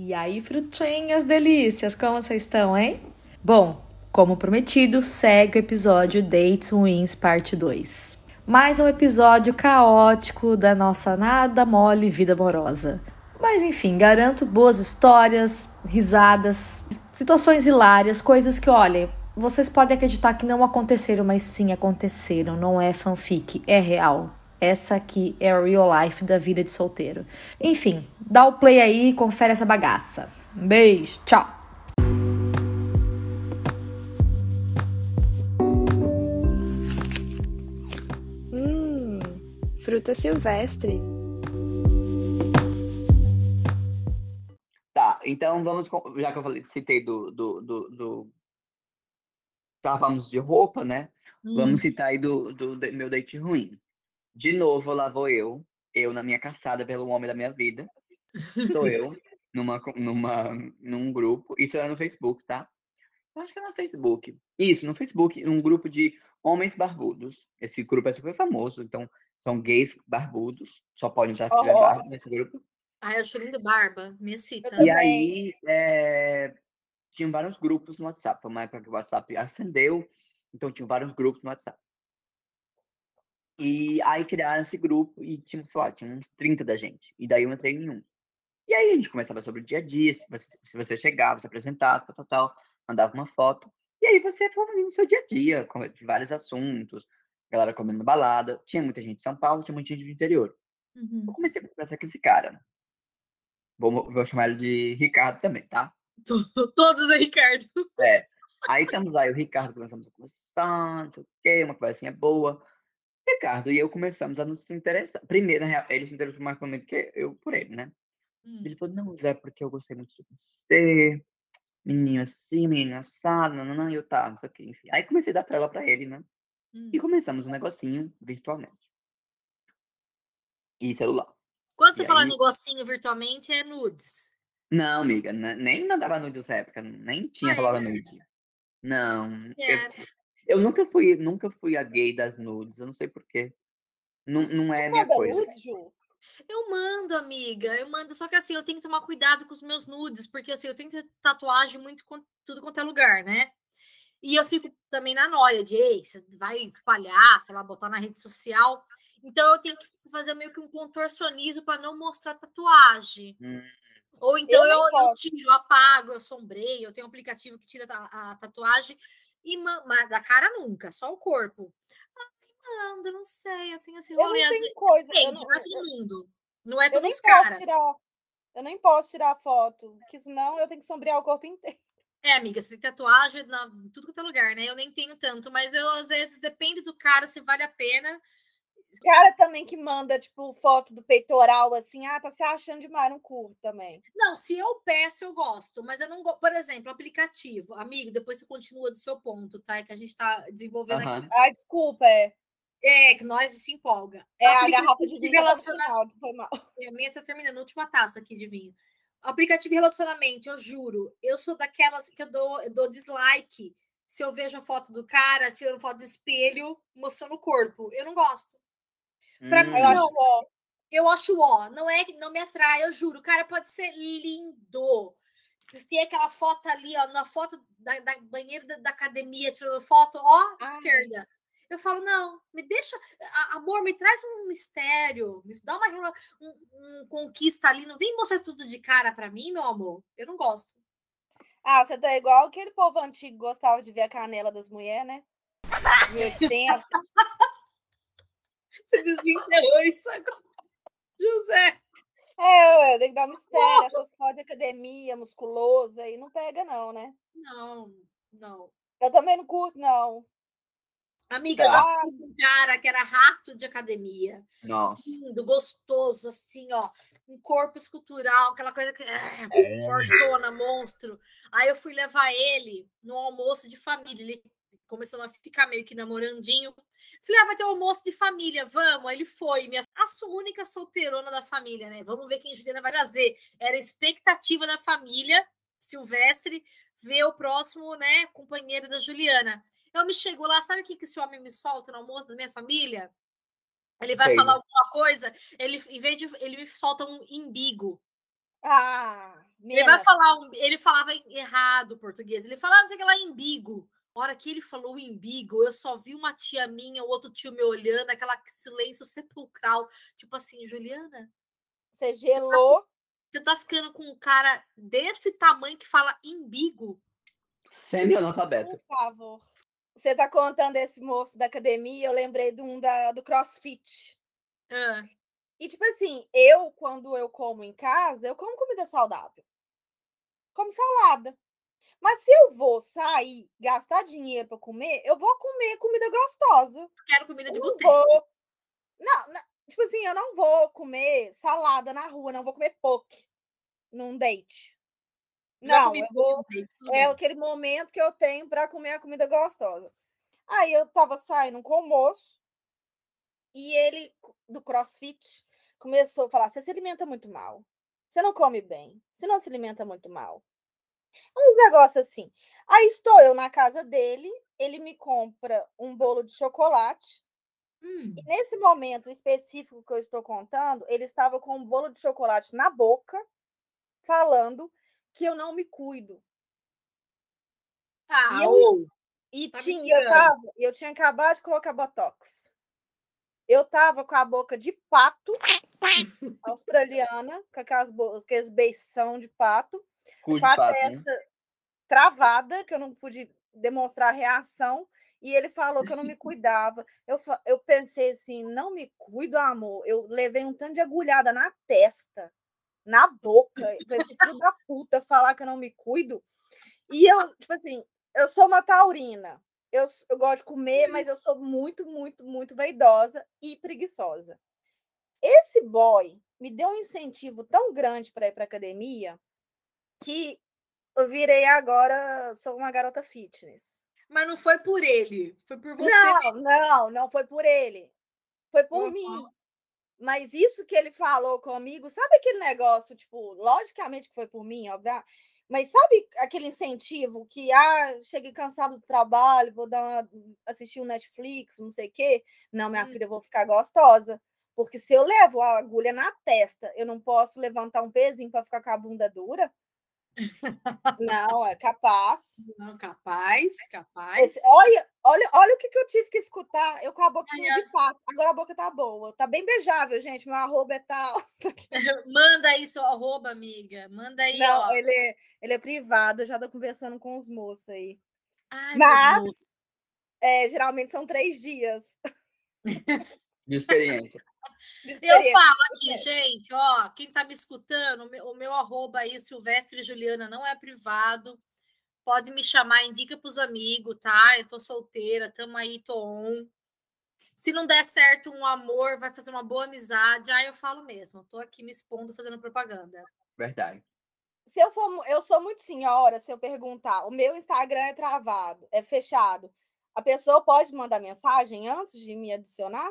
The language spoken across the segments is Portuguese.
E aí, frutinhas delícias, como vocês estão, hein? Bom, como prometido, segue o episódio Dates Wins Parte 2. Mais um episódio caótico da nossa nada mole vida amorosa. Mas enfim, garanto boas histórias, risadas, situações hilárias, coisas que, olha, vocês podem acreditar que não aconteceram, mas sim aconteceram. Não é fanfic, é real. Essa aqui é a real life da vida de solteiro. Enfim, dá o play aí e confere essa bagaça. Um beijo, tchau! Hum, fruta silvestre. Tá, então vamos. Já que eu falei, citei do. do, do, do Estávamos de roupa, né? Hum. Vamos citar aí do, do, do meu date ruim. De novo, lá vou eu, eu na minha caçada pelo homem da minha vida. Sou eu, numa, numa, num grupo. Isso era no Facebook, tá? Eu acho que é no Facebook. Isso, no Facebook, um grupo de homens barbudos. Esse grupo é super famoso, então são gays barbudos. Só podem estar se oh, barba nesse grupo. Ah, eu acho lindo barba, me cita. E aí, é, tinham vários grupos no WhatsApp. Foi uma época que o WhatsApp acendeu, então tinham vários grupos no WhatsApp. E aí criaram esse grupo e tinha, sei lá, tinha uns 30 da gente. E daí eu entrei em um. E aí a gente começava sobre o dia a dia, se você, se você chegava, se apresentava, tal, tal, tal, mandava uma foto. E aí você foi no seu dia a dia, de vários assuntos, galera comendo balada. Tinha muita gente de São Paulo, tinha muita gente do interior. Uhum. Eu comecei a conversar com esse cara. Vou, vou chamar ele de Ricardo também, tá? Todos é Ricardo. É. Aí estamos aí, o Ricardo começamos a conversar, não sei o quê, uma conversinha boa. Ricardo e eu começamos a nos interessar. Primeiro, ele se interessou mais por mim do que eu por ele, né? Hum. Ele falou, não, Zé, porque eu gostei muito de você, menino assim, menino assado, não, não, não, eu tá, não sei o que, enfim. Aí comecei a dar trela pra ele, né? Hum. E começamos um negocinho virtualmente. E celular. Quando você e fala aí... negocinho virtualmente, é nudes? Não, amiga, nem mandava nudes nessa época, nem tinha falado nude. Não. Eu, eu nunca fui, nunca fui a gay das nudes, eu não sei porquê. Não, não é a minha coisa. Nudes, Ju? Eu mando, amiga, eu mando, só que assim, eu tenho que tomar cuidado com os meus nudes, porque assim, eu tenho tatuagem muito com tudo quanto é lugar, né? E eu fico também na noia de, ei, você vai espalhar, sei lá, botar na rede social. Então eu tenho que fazer meio que um contorcionismo para não mostrar tatuagem. Hum. Ou então eu, eu, eu, tiro, eu apago, eu sombreio, eu tenho um aplicativo que tira a, a tatuagem e da cara nunca, só o corpo. Ai, manda, não sei, eu tenho esse rolê. Eu não tenho coisa, Depende, não, é todo mundo. Não é os caras. Eu nem posso tirar foto, porque senão eu tenho que sombrear o corpo inteiro. É, amiga, você tem tatuagem na, tudo quanto é lugar, né? Eu nem tenho tanto, mas eu, às vezes, depende do cara se vale a pena cara também que manda, tipo, foto do peitoral, assim, ah, tá se achando demais, não curto também. Não, se eu peço, eu gosto, mas eu não gosto. Por exemplo, aplicativo. Amigo, depois você continua do seu ponto, tá? É que a gente tá desenvolvendo uhum. aqui. Ah, desculpa, é. É, que nós se empolga. É, a garrafa de vinho tá relacionamento. Foi mal. É, a minha tá terminando, última taça aqui de vinho. Aplicativo de relacionamento, eu juro, eu sou daquelas que eu dou, eu dou dislike se eu vejo a foto do cara tirando foto de espelho, mostrando o corpo. Eu não gosto. Pra hum. mim, não, ó. Eu acho ó, não é não me atrai, eu juro. O cara pode ser lindo. Tem aquela foto ali, ó, na foto da, da banheira da, da, academia, tirando foto, ó, Ai. esquerda. Eu falo, não, me deixa, amor, me traz um mistério, me dá uma um, um conquista ali, não vem mostrar tudo de cara para mim, meu amor. Eu não gosto. Ah, você tá igual aquele povo antigo gostava de ver a canela das mulheres, né? 1800. Você desenterrou isso agora. José. É, ué, tem que dar mistério. Essas fotos de academia, musculoso aí, não pega, não, né? Não, não. Eu também não curto, não. Amiga, tá. já fui um cara que era rato de academia. Nossa. Lindo, gostoso, assim, ó. Um corpo escultural, aquela coisa que. É, é. Fortona, monstro. Aí eu fui levar ele no almoço de família. Ele começamos a ficar meio que namorandinho. Falei, ah, vai ter um almoço de família, vamos. Aí ele foi, minha a única solteirona da família, né? Vamos ver quem a Juliana vai trazer. Era a expectativa da família, Silvestre, ver o próximo, né, companheiro da Juliana. Eu me chego lá, sabe o que, que esse homem me solta no almoço da minha família? Ele vai Sei. falar alguma coisa, ele, em vez de. Ele me solta um imbigo. Ah! Ele vai falar, um, ele falava errado o português. Ele falava, não sei o que lá, embigo. Hora que ele falou embigo, eu só vi uma tia minha, o outro tio me olhando, aquela silêncio sepulcral. Tipo assim, Juliana. Você gelou. Você tá ficando com um cara desse tamanho que fala embigo? Semi-analfabeto. Por favor. Você tá contando esse moço da academia, eu lembrei de um da, do CrossFit. Ah, E, tipo assim, eu, quando eu como em casa, eu como comida saudável. Como salada. Mas se eu vou sair, gastar dinheiro para comer, eu vou comer comida gostosa. quero comida de boteco. vou. Não, não, tipo assim, eu não vou comer salada na rua, não vou comer poke num date. Já Não, eu vou. É aquele momento que eu tenho para comer a comida gostosa. Aí eu tava saindo com o moço e ele, do crossfit, começou a falar: você se alimenta muito mal, você não come bem, você não se alimenta muito mal. Uns negócios assim. Aí estou eu na casa dele, ele me compra um bolo de chocolate. Hum, E nesse momento específico que eu estou contando, ele estava com um bolo de chocolate na boca, falando que eu não me cuido. Ah, E eu- ou. E Tá tinha, eu, tava, eu tinha acabado de colocar botox. Eu tava com a boca de pato australiana, com aquelas, aqueles beição de pato, Cu com a pato, né? testa travada, que eu não pude demonstrar reação. E ele falou que eu não me cuidava. Eu, eu pensei assim, não me cuido, amor. Eu levei um tanto de agulhada na testa, na boca, esse filho da puta falar que eu não me cuido. E eu, tipo assim, eu sou uma taurina. Eu, eu gosto de comer, mas eu sou muito, muito, muito vaidosa e preguiçosa. Esse boy me deu um incentivo tão grande para ir para academia que eu virei agora, sou uma garota fitness. Mas não foi por ele, foi por você Não, não, não foi por ele. Foi por Uhum. mim. Mas isso que ele falou comigo, sabe aquele negócio, tipo, logicamente que foi por mim, óbvio, mas sabe aquele incentivo que, ah, cheguei cansado do trabalho, vou dar uma, assistir um Netflix, não sei o quê. Não, minha Hum. filha, eu vou ficar gostosa. Porque se eu levo a agulha na testa, eu não posso levantar um pezinho para ficar com a bunda dura? Não, é capaz. Não, capaz, capaz. Esse- olha, olha, olha o que, que eu tive que escutar. Eu com a boquinha Ai, de pato. Agora a boca tá boa. Tá bem beijável, gente. Meu arroba é tal. Manda aí seu arroba, amiga. Manda aí, Não, ó. ele é, ele é privado. Eu já tô conversando com os moços aí. Ai, Mas- moços. É, geralmente são três dias. De experiência. Eu falo aqui, É. gente, ó, quem tá me escutando, o meu, o meu arroba aí, Silvestre Juliana, não é privado. Pode me chamar, indica pros amigos, tá? Eu tô solteira, tamo aí, tô on. Se não der certo um amor, vai fazer uma boa amizade, aí eu falo mesmo. Tô aqui me expondo, fazendo propaganda. Verdade. Se eu for, eu sou muito senhora, se eu perguntar, o meu Instagram é travado, é fechado. A pessoa pode mandar mensagem antes de me adicionar?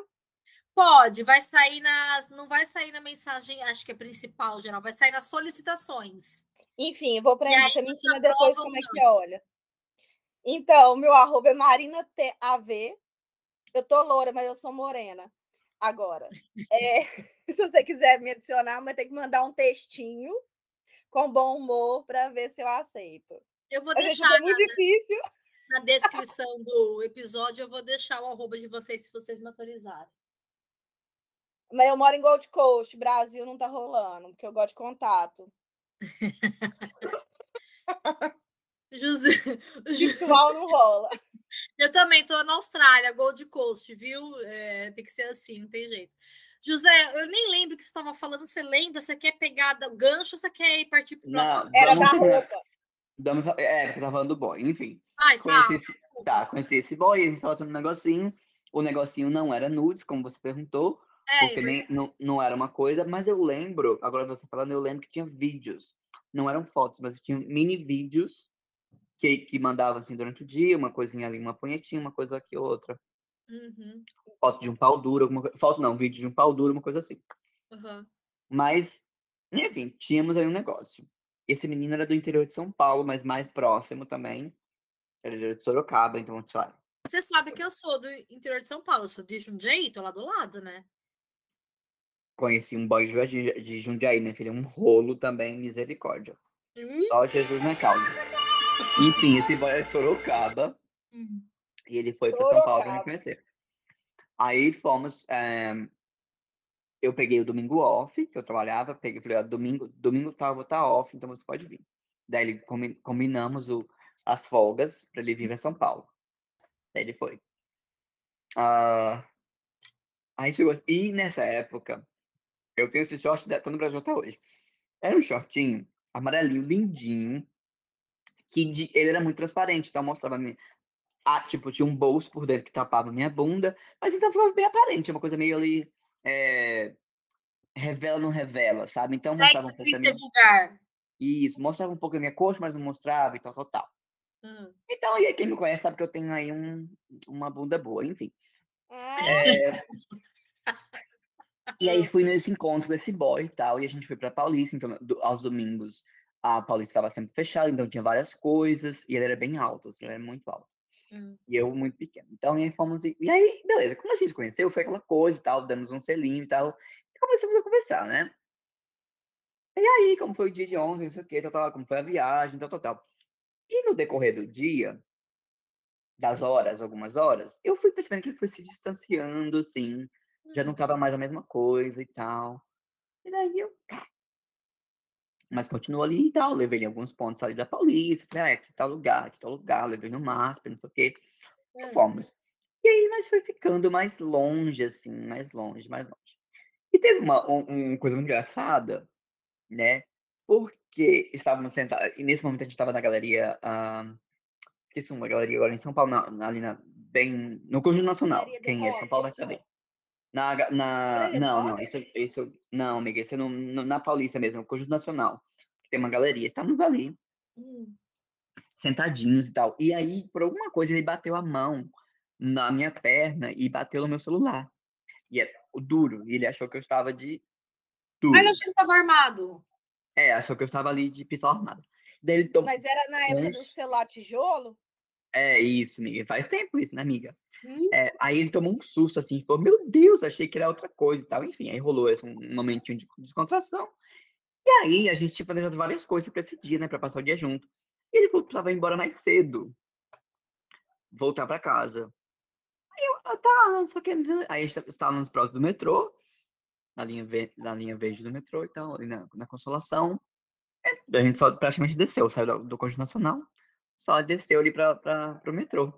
Pode, vai sair nas. Não vai sair na mensagem, acho que é principal, geral, vai sair nas solicitações. Enfim, eu vou aí Você me ensina depois como é que olha. Então, meu arroba é marinaTAV. Eu tô loura, mas eu sou morena. Agora, é, se você quiser me adicionar, vai ter que mandar um textinho com bom humor para ver se eu aceito. Eu vou Mas, deixar é muito difícil. na descrição do episódio, eu vou deixar o arroba de vocês se vocês me autorizarem. Mas eu moro em Gold Coast, Brasil não tá rolando, porque eu gosto de contato. José, Virtual não rola. eu também tô na Austrália, Gold Coast, viu? É, tem que ser assim, não tem jeito. José, eu nem lembro o que você estava falando. Você lembra? Você quer pegar o gancho ou você quer ir partir pro próximo? Não, Era da roupa. Vamos, é, porque eu tava falando do boy. Enfim, Ai, conheci esse, tá, conheci esse boy, a gente tava fazendo um negocinho. O negocinho não era nudes, como você perguntou, É, porque nem, não, não era uma coisa, mas eu lembro, agora você falando, eu lembro que tinha vídeos. Não eram fotos, mas tinha mini vídeos que, que mandavam assim durante o dia, uma coisinha ali, uma punhetinha, uma coisa aqui, outra. Uhum, Foto de um pau duro, alguma coisa. Foto não, vídeo de um pau duro, uma coisa assim. uhum. Mas, enfim, tínhamos aí um negócio. Esse menino era do interior de São Paulo, mas mais próximo também. Era de Sorocaba, então, sei lá. Você sabe que eu sou do interior de São Paulo, eu sou de Jundiaí, tô lá do lado, né? Conheci um boy de, de Jundiaí, né, filho? Um rolo também, misericórdia. Só Jesus na causa. Enfim, esse boy é de Sorocaba. Hum. E ele foi para São Paulo para me conhecer. Aí fomos. eh, eu peguei o domingo off, que eu trabalhava, peguei, falei, ó, domingo, domingo tá, eu vou estar off, então você pode vir. Daí combinamos o, as folgas para ele vir para São Paulo. Daí ele foi. Ah, aí chegou. E nessa época, eu tenho esse short, tá no Brasil até hoje. Era um shortinho amarelinho, lindinho, que de- ele era muito transparente, então mostrava a minha. Ah, tipo, tinha um bolso por dentro que tapava minha bunda, mas então ficava bem aparente, uma coisa meio ali. é, revela, não revela, sabe? Então mostrava um pouco da minha. vulgar. Isso, mostrava um pouco da minha coxa, mas não mostrava e tal, tal, tal. Hum. Então, e aí quem me conhece sabe que eu tenho aí um, uma bunda boa, enfim. Ah, É, E aí fui nesse encontro com esse boy e tal, e a gente foi pra Paulista, então do- aos domingos a Paulista estava sempre fechada, então tinha várias coisas, e ele era bem alto, assim, ele era muito alto. Hum. E eu muito pequeno. Então, e aí fomos. E, e aí, beleza, quando a gente se conheceu, foi aquela coisa e tal, damos um selinho e tal, e começamos a conversar, né? E aí, como foi o dia de ontem, não sei o que, tal, tal, como foi a viagem, tal, tal, tal. E no decorrer do dia, das horas, algumas horas, eu fui percebendo que ele foi se distanciando, assim, já não tava mais a mesma coisa e tal. E daí eu, tá. Mas continuou ali e tal, levei em alguns pontos ali da Paulista, falei, ah, aqui tal lugar, aqui tal lugar, levei no MASP, não sei o quê. Hum. fomos. E aí, mas foi ficando mais longe, assim, mais longe, mais longe. E teve uma um, coisa muito engraçada, né? Porque estávamos sentados, e nesse momento a gente estava na galeria, ah, esqueci uma galeria agora em São Paulo, na, ali na, bem, no Conjunto Nacional. Quem é de São Paulo vai saber. Na, na, não, não, isso, isso, não, amiga, isso é no, no- na Paulista mesmo, no Conjunto Nacional, tem uma galeria. Estamos ali, Hum. sentadinhos e tal. E aí, por alguma coisa, ele bateu a mão na minha perna e bateu no meu celular. E é duro, e ele achou que eu estava de duro. Mas você estava armado. É, achou que eu estava ali de pistola armada. Daí mas era na época do celular tijolo? É isso, amiga. Faz tempo isso, né, amiga? É, aí ele tomou um susto assim, falou: Meu Deus, achei que era outra coisa e tal. Enfim, aí rolou esse um momentinho de descontração. E aí a gente tinha planejado várias coisas para esse dia, né, para passar o dia junto. E ele falou que precisava ir embora mais cedo, voltar para casa. Aí eu, tá, sei o que. Aí a gente estávamos próximo do metrô, na linha, ve- na linha verde do metrô e tal, ali na, na Consolação. É, a gente só praticamente desceu, saiu do, do Conjunto Nacional, só desceu ali para o metrô.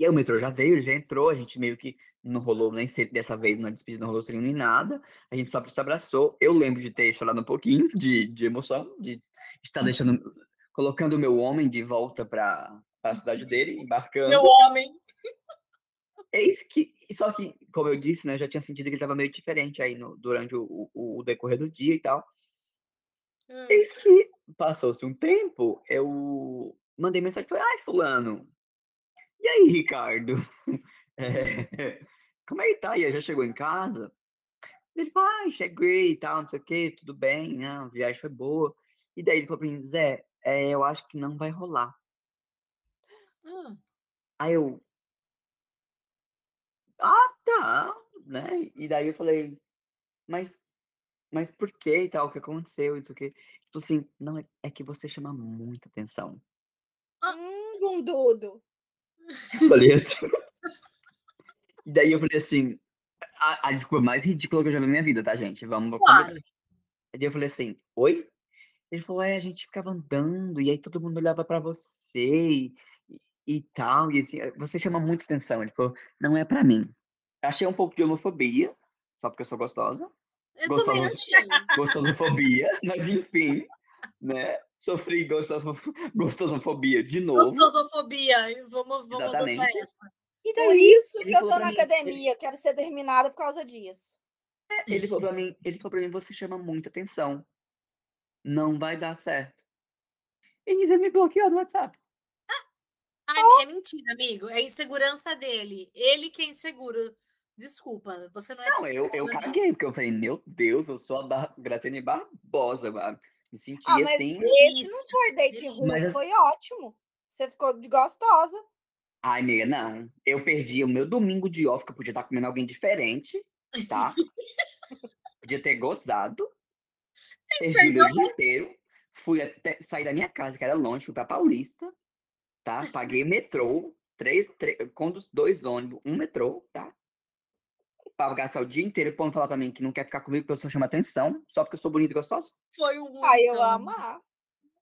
E aí o metrô já veio, ele já entrou, a gente meio que não rolou nem se- dessa vez, na despedida não rolou selinho nem nada. A gente só se abraçou. Eu lembro de ter chorado um pouquinho de, de emoção, de estar deixando, colocando o meu homem de volta para a cidade dele, embarcando. Meu homem. Eis que, só que, como eu disse, né, eu já tinha sentido que ele estava meio diferente aí no, durante o, o, o decorrer do dia e tal. Hum. Eis que passou-se um tempo, eu mandei mensagem, falei, ai, fulano, e aí, Ricardo? É, como é que tá? E aí, já chegou em casa? Ele falou, ai, cheguei e tal, não sei o quê, tudo bem, né, a viagem foi boa. E daí ele falou pra mim, Zé, é, eu acho que não vai rolar. Ah, Aí eu, ah, tá, né? E daí eu falei, mas, mas por que e tal, o que aconteceu, e não sei o quê. Tipo assim, não, é, é que você chama muita atenção. Hum, bundudo. Falei assim. E daí eu falei assim, a, a desculpa mais ridícula que eu já vi na minha vida, tá, gente? Vamos Claro. E daí eu falei assim, oi? Ele falou, é, a gente ficava andando, e aí todo mundo olhava pra você e, e tal, e assim, você chama muita atenção. Ele falou, não é pra mim. Achei um pouco de homofobia, só porque eu sou gostosa. eu Gostoso. também achei. Gostosofobia, mas enfim, né? Sofri gostoso- gostosofobia de novo. Gostosofobia. Vamos, vamos adotar essa. E Por daí, isso ele que eu tô na mim, ele- academia, quero ser terminada por causa disso. Ele falou pra mim, ele falou pra mim, você chama muita atenção. Não vai dar certo. E ele me bloqueou no WhatsApp. Ai, é mentira, amigo. É insegurança dele. Ele que é inseguro. Desculpa, você não é Não, eu, eu caguei, porque eu falei, meu Deus, eu sou a Bar Graciane Barbosa, mano. Me senti Ah, mas assim. esse Isso. não foi date ruim, Mas as- foi ótimo. Você ficou de gostosa. Ai, amiga, não. Eu perdi o meu domingo de off, que eu podia estar comendo alguém diferente, tá? podia ter gozado. Perdi o meu dia inteiro. fui até sair da minha casa, que era longe, fui pra Paulista, tá? Paguei metrô, três, três com dois ônibus, um metrô, tá? Pra gastar o dia inteiro, pra falar pra mim que não quer ficar comigo porque eu só chamo atenção, só porque eu sou bonita e gostosa. Foi um ruim. Ai, eu então. amar.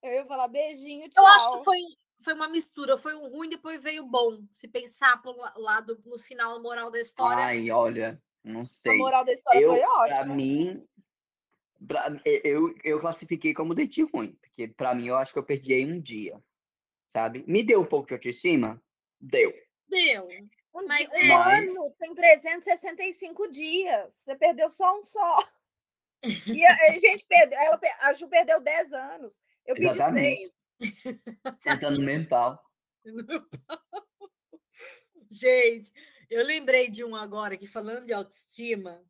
Eu ia falar beijinho, tchau. Eu acho que foi, foi uma mistura, foi um ruim, depois veio o bom. Se pensar pelo la- lado, no final, a moral da história. Ai, olha, não A sei. moral da história Eu, foi pra ótima. mim, pra- eu, eu classifiquei como date ruim, porque pra mim eu acho que eu perdi aí um dia, sabe? Me deu um pouco de autoestima? Deu. Deu. Um, Mas di- é- um ano tem 365 dias. Você perdeu só um só. E a, a gente perdeu, ela, a Ju perdeu 10 anos. Eu pedi Exatamente. seis. Sentando no mesmo pau. Gente, eu lembrei de um agora que falando de autoestima,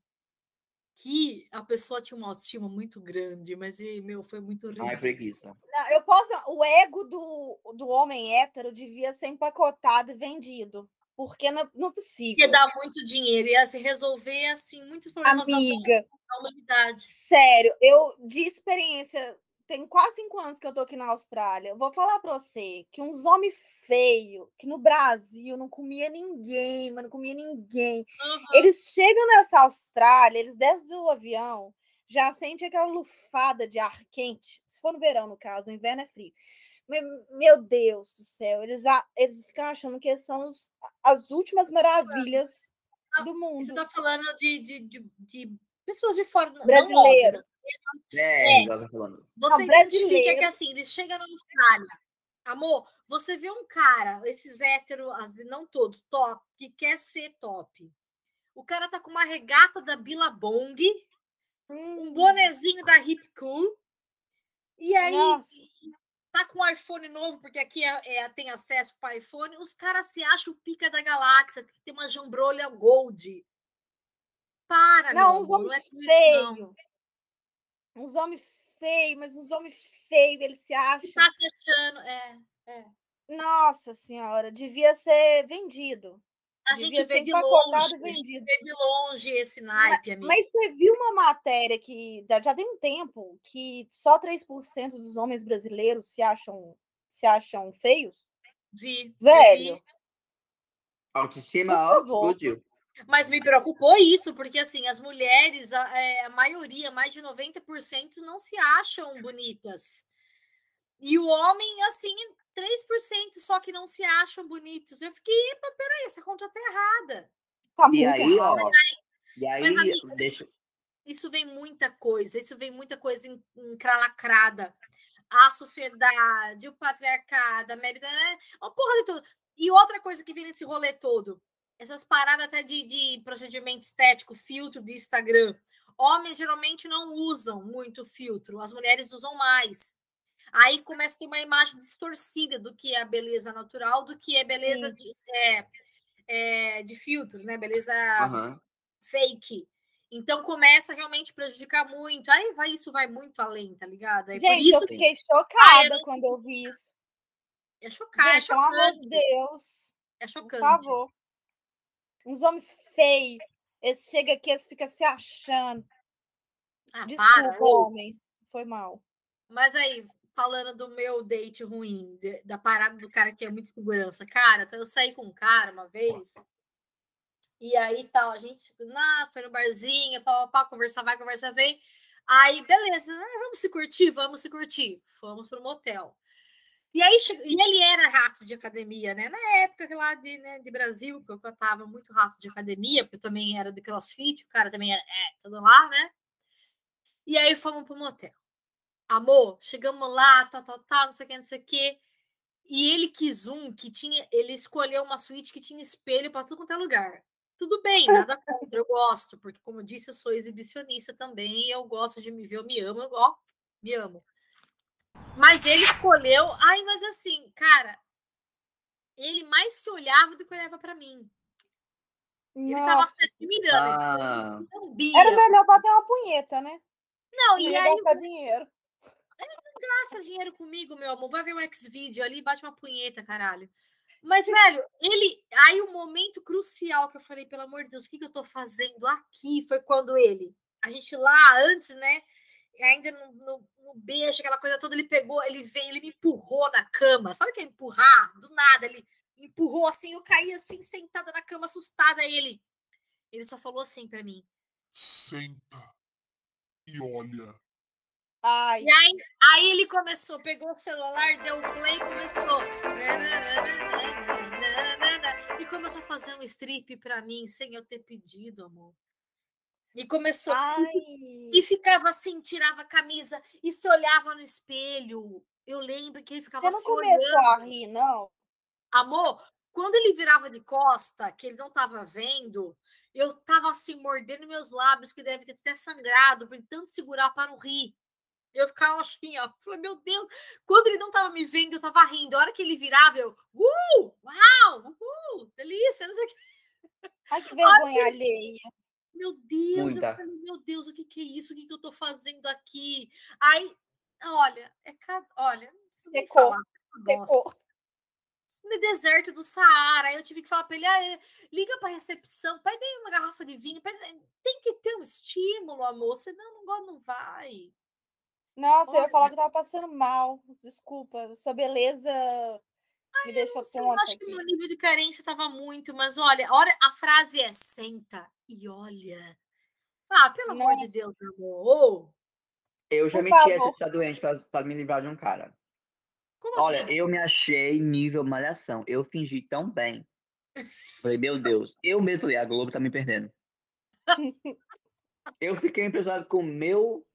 que a pessoa tinha uma autoestima muito grande, mas meu, foi muito Ai, ridículo. preguiça. Não, eu posso. O ego do, do homem hétero devia ser empacotado e vendido. Porque não, não é possível. Ia dar muito dinheiro, ia se resolver assim muitos problemas da Amiga, da humanidade. sério, eu de experiência, tem quase cinco anos que eu tô aqui na Austrália. Vou falar pra você que uns homens feios, que no Brasil não comia ninguém, mas não comia ninguém. Aham. Eles chegam nessa Austrália, eles descem do avião, já sentem aquela lufada de ar quente. Se for no verão, no caso, no inverno é frio. Me- Meu Deus do céu, eles, a- eles ficam achando que eles são os- as últimas maravilhas do E mundo. Você tá falando de, de, de, de pessoas de fora, não nós, Brasileiro. É, É. tá falando. Você Não, identifica que brasileiro. assim, ele chega na Austrália. Amor, você vê um cara, esses héteros, não todos, top, que quer ser top. O cara tá com uma regata da Billabong, um Hum, bonezinho da Hip Cool, e aí Nossa. Tá com um iPhone novo, porque aqui é- é- tem acesso para iPhone. Os caras se acham o pica da galáxia, que tem uma jambrolha gold. Para, Não, não homens é tudo isso, não. Uns homens feios, mas uns homens feios, eles se acham. Tá se achando, é. Nossa senhora, devia ser vendido. A gente vê de longe, vendido. vê de longe esse naipe, amigo. Mas você viu uma matéria que já tem um tempo que só 3% dos homens brasileiros se acham se acham feios? Vi, Velho, vi. Autoestima alta, favor. explodiu. Mas me preocupou isso, porque assim, as mulheres, a, é, a maioria, mais de 90%, não se acham bonitas. E o homem, assim, 3% só que não se acham bonitos. Eu fiquei, epa, peraí, essa conta tá errada. tá E muito aí, ó. errado. E aí, Mas, amiga, deixa. Isso vem muita coisa, isso vem muita coisa en- encralacrada. A sociedade, o patriarcado, a América, né? uma porra de tudo. E outra coisa que vem nesse rolê todo, essas paradas até de, de procedimento estético, filtro de Instagram. Homens geralmente não usam muito filtro, as mulheres usam mais. Aí começa a ter uma imagem distorcida do que é a beleza natural, do que é beleza de, é, é, de filtro, né? Beleza Aham. fake. Então começa a realmente prejudicar muito. Aí vai, isso vai muito além, tá ligado? É por Gente, eu isso fiquei Ah, chocada eu não quando eu vi isso. é chocante, é Gente, pelo amor chocante, de Deus, é por chocante. favor. Uns homens feios. Eles chegam aqui, eles ficam se achando. Ah, Desculpa, para. homens. Foi mal. Mas aí, falando do meu date ruim, de- da parada do cara que é muito segurança, cara, então eu saí com um cara uma vez. E aí tal, a gente lá, foi no barzinho, pá, pá, pá, conversar vai, conversa vem. Aí, beleza, ah, vamos se curtir, vamos se curtir. Fomos pro motel. E aí e ele era rato de academia, né? Na época lá de, né, de Brasil, que eu eu tava muito rato de academia, porque eu também era de crossfit, o cara também era é, tudo lá, né? E aí fomos pro motel. Amor, chegamos lá, tal, tal, tal, não sei o que, não sei o que. E ele quis um que tinha. Ele escolheu uma suíte que tinha espelho para tudo quanto é lugar. Tudo bem, nada contra, eu gosto, porque, como eu disse, eu sou exibicionista também, eu gosto de me ver, eu me amo, eu ó, me amo. Mas ele escolheu. Ai, mas assim, cara, ele mais se olhava do que olhava para mim. Ele tava se admirando, Ah, ele era melhor bater uma punheta, né? Não, e ia aí gastar dinheiro. gasta dinheiro comigo, meu amor. Vai ver um X-Video ali, bate uma punheta, caralho. Mas, velho, ele. Aí o momento crucial que eu falei, pelo amor de Deus, o que, que eu tô fazendo aqui? Foi quando ele. A gente lá antes, né? Ainda no, no- um beijo, aquela coisa toda. Ele pegou, ele veio, ele me empurrou na cama. Sabe o que é empurrar? Do nada, ele empurrou assim, eu caí assim, sentada na cama, assustada. Ele, ele só falou assim para mim: Senta e olha. Ai. E aí, aí ele começou, pegou o celular, deu o play, começou. E começou a fazer um strip para mim sem eu ter pedido, amor. E começou. Ai. E ficava assim, tirava a camisa e se olhava no espelho. Eu lembro que ele ficava Você não começou olhando. a rir, não? Amor, quando ele virava de costa, que ele não tava vendo, eu tava assim, mordendo meus lábios, que deve ter até sangrado, por tanto segurar para não rir. Eu ficava assim, ó. Falei, meu Deus. Quando ele não tava me vendo, eu tava rindo. A hora que ele virava, eu, uh, uau, uh, delícia, não sei o que. Ai, que vergonha alheia. Meu Deus, eu falei, meu Deus, o que, que é isso? O que, que eu tô fazendo aqui? Aí, olha, é cada. Olha, não preciso nem Secou, falar. Bosta. Secou. No deserto do Saara, aí eu tive que falar pra ele: ah, é, liga pra recepção, pede uma garrafa de vinho, pede- tem que ter um estímulo, amor, senão não, go- não vai. Nossa, eu ia falar que eu tava passando mal. Desculpa, sua beleza me deixou Não sei, eu tonta acho que aqui. meu nível de carência tava muito, mas olha, olha, a frase é senta e olha. Ah, pelo amor de Deus, amor. Eu já Por meti essa de estar doente pra, pra me livrar de um cara. Como Olha, assim? eu me achei nível malhação. Eu fingi tão bem. Falei, meu Deus. Eu mesmo falei, a Globo tá me perdendo. Eu fiquei impressionado com o meu,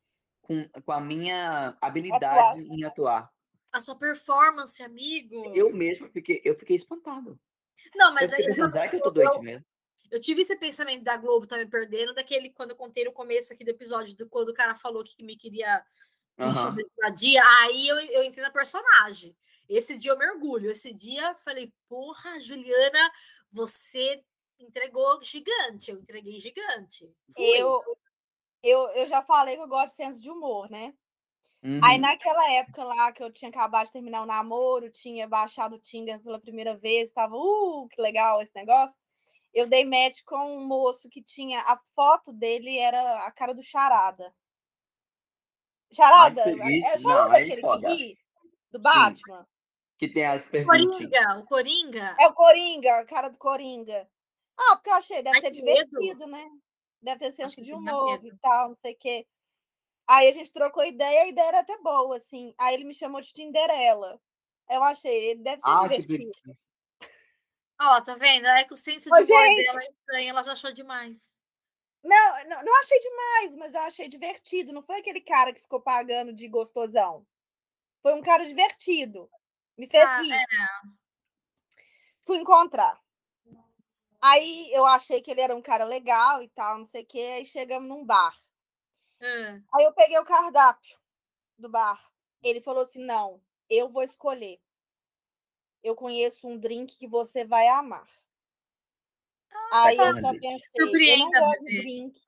com, com a minha habilidade em atuar. A sua performance, amigo. Eu mesmo fiquei, eu fiquei espantado. Não, mas eu aí pensando, será que eu tô doente mesmo? eu tive esse pensamento da Globo tá me perdendo, daquele quando eu contei no começo aqui do episódio, do quando o cara falou que me queria de dia, aí eu, eu entrei na personagem. Esse dia eu mergulho. Esse dia falei, porra, Juliana, você entregou gigante. Eu entreguei gigante. Fui. Eu, eu, eu já falei que eu gosto de senso de humor, né? Aí Uhum. naquela época lá que eu tinha acabado de terminar o namoro, tinha baixado o Tinder pela primeira vez, tava, uh, que legal esse negócio. Eu dei match com um moço que tinha a foto dele era a cara do Charada. Charada, Ai, é? Não, Charada aí aquele que ri do Batman. Que tem as perguntinhas. Coringa, o Coringa. É o Coringa, a cara do Coringa. Ah, porque eu achei, deve Ai, ser que medo. divertido, né? Deve ter senso de humor e tal, não sei o quê. Aí a gente trocou ideia, a ideia era até boa, assim. Aí ele me chamou de Tinderela. Eu achei, ele deve ser Ah, divertido. Ó, tá vendo? É que o senso Ô, de humor gente. dela é estranho, ela já achou demais. Não, não, não achei demais, mas eu achei divertido. Não foi aquele cara que ficou pagando de gostosão. Foi um cara divertido. Me fez Ah, rir. é. Fui encontrar. Aí eu achei que ele era um cara legal e tal, não sei o quê. Aí chegamos num bar. Ah, Aí eu peguei o cardápio do bar. Ele falou assim: não, eu vou escolher. Eu conheço um drink que você vai amar. Aí eu só pensei, eu não Ah, gosto de drink.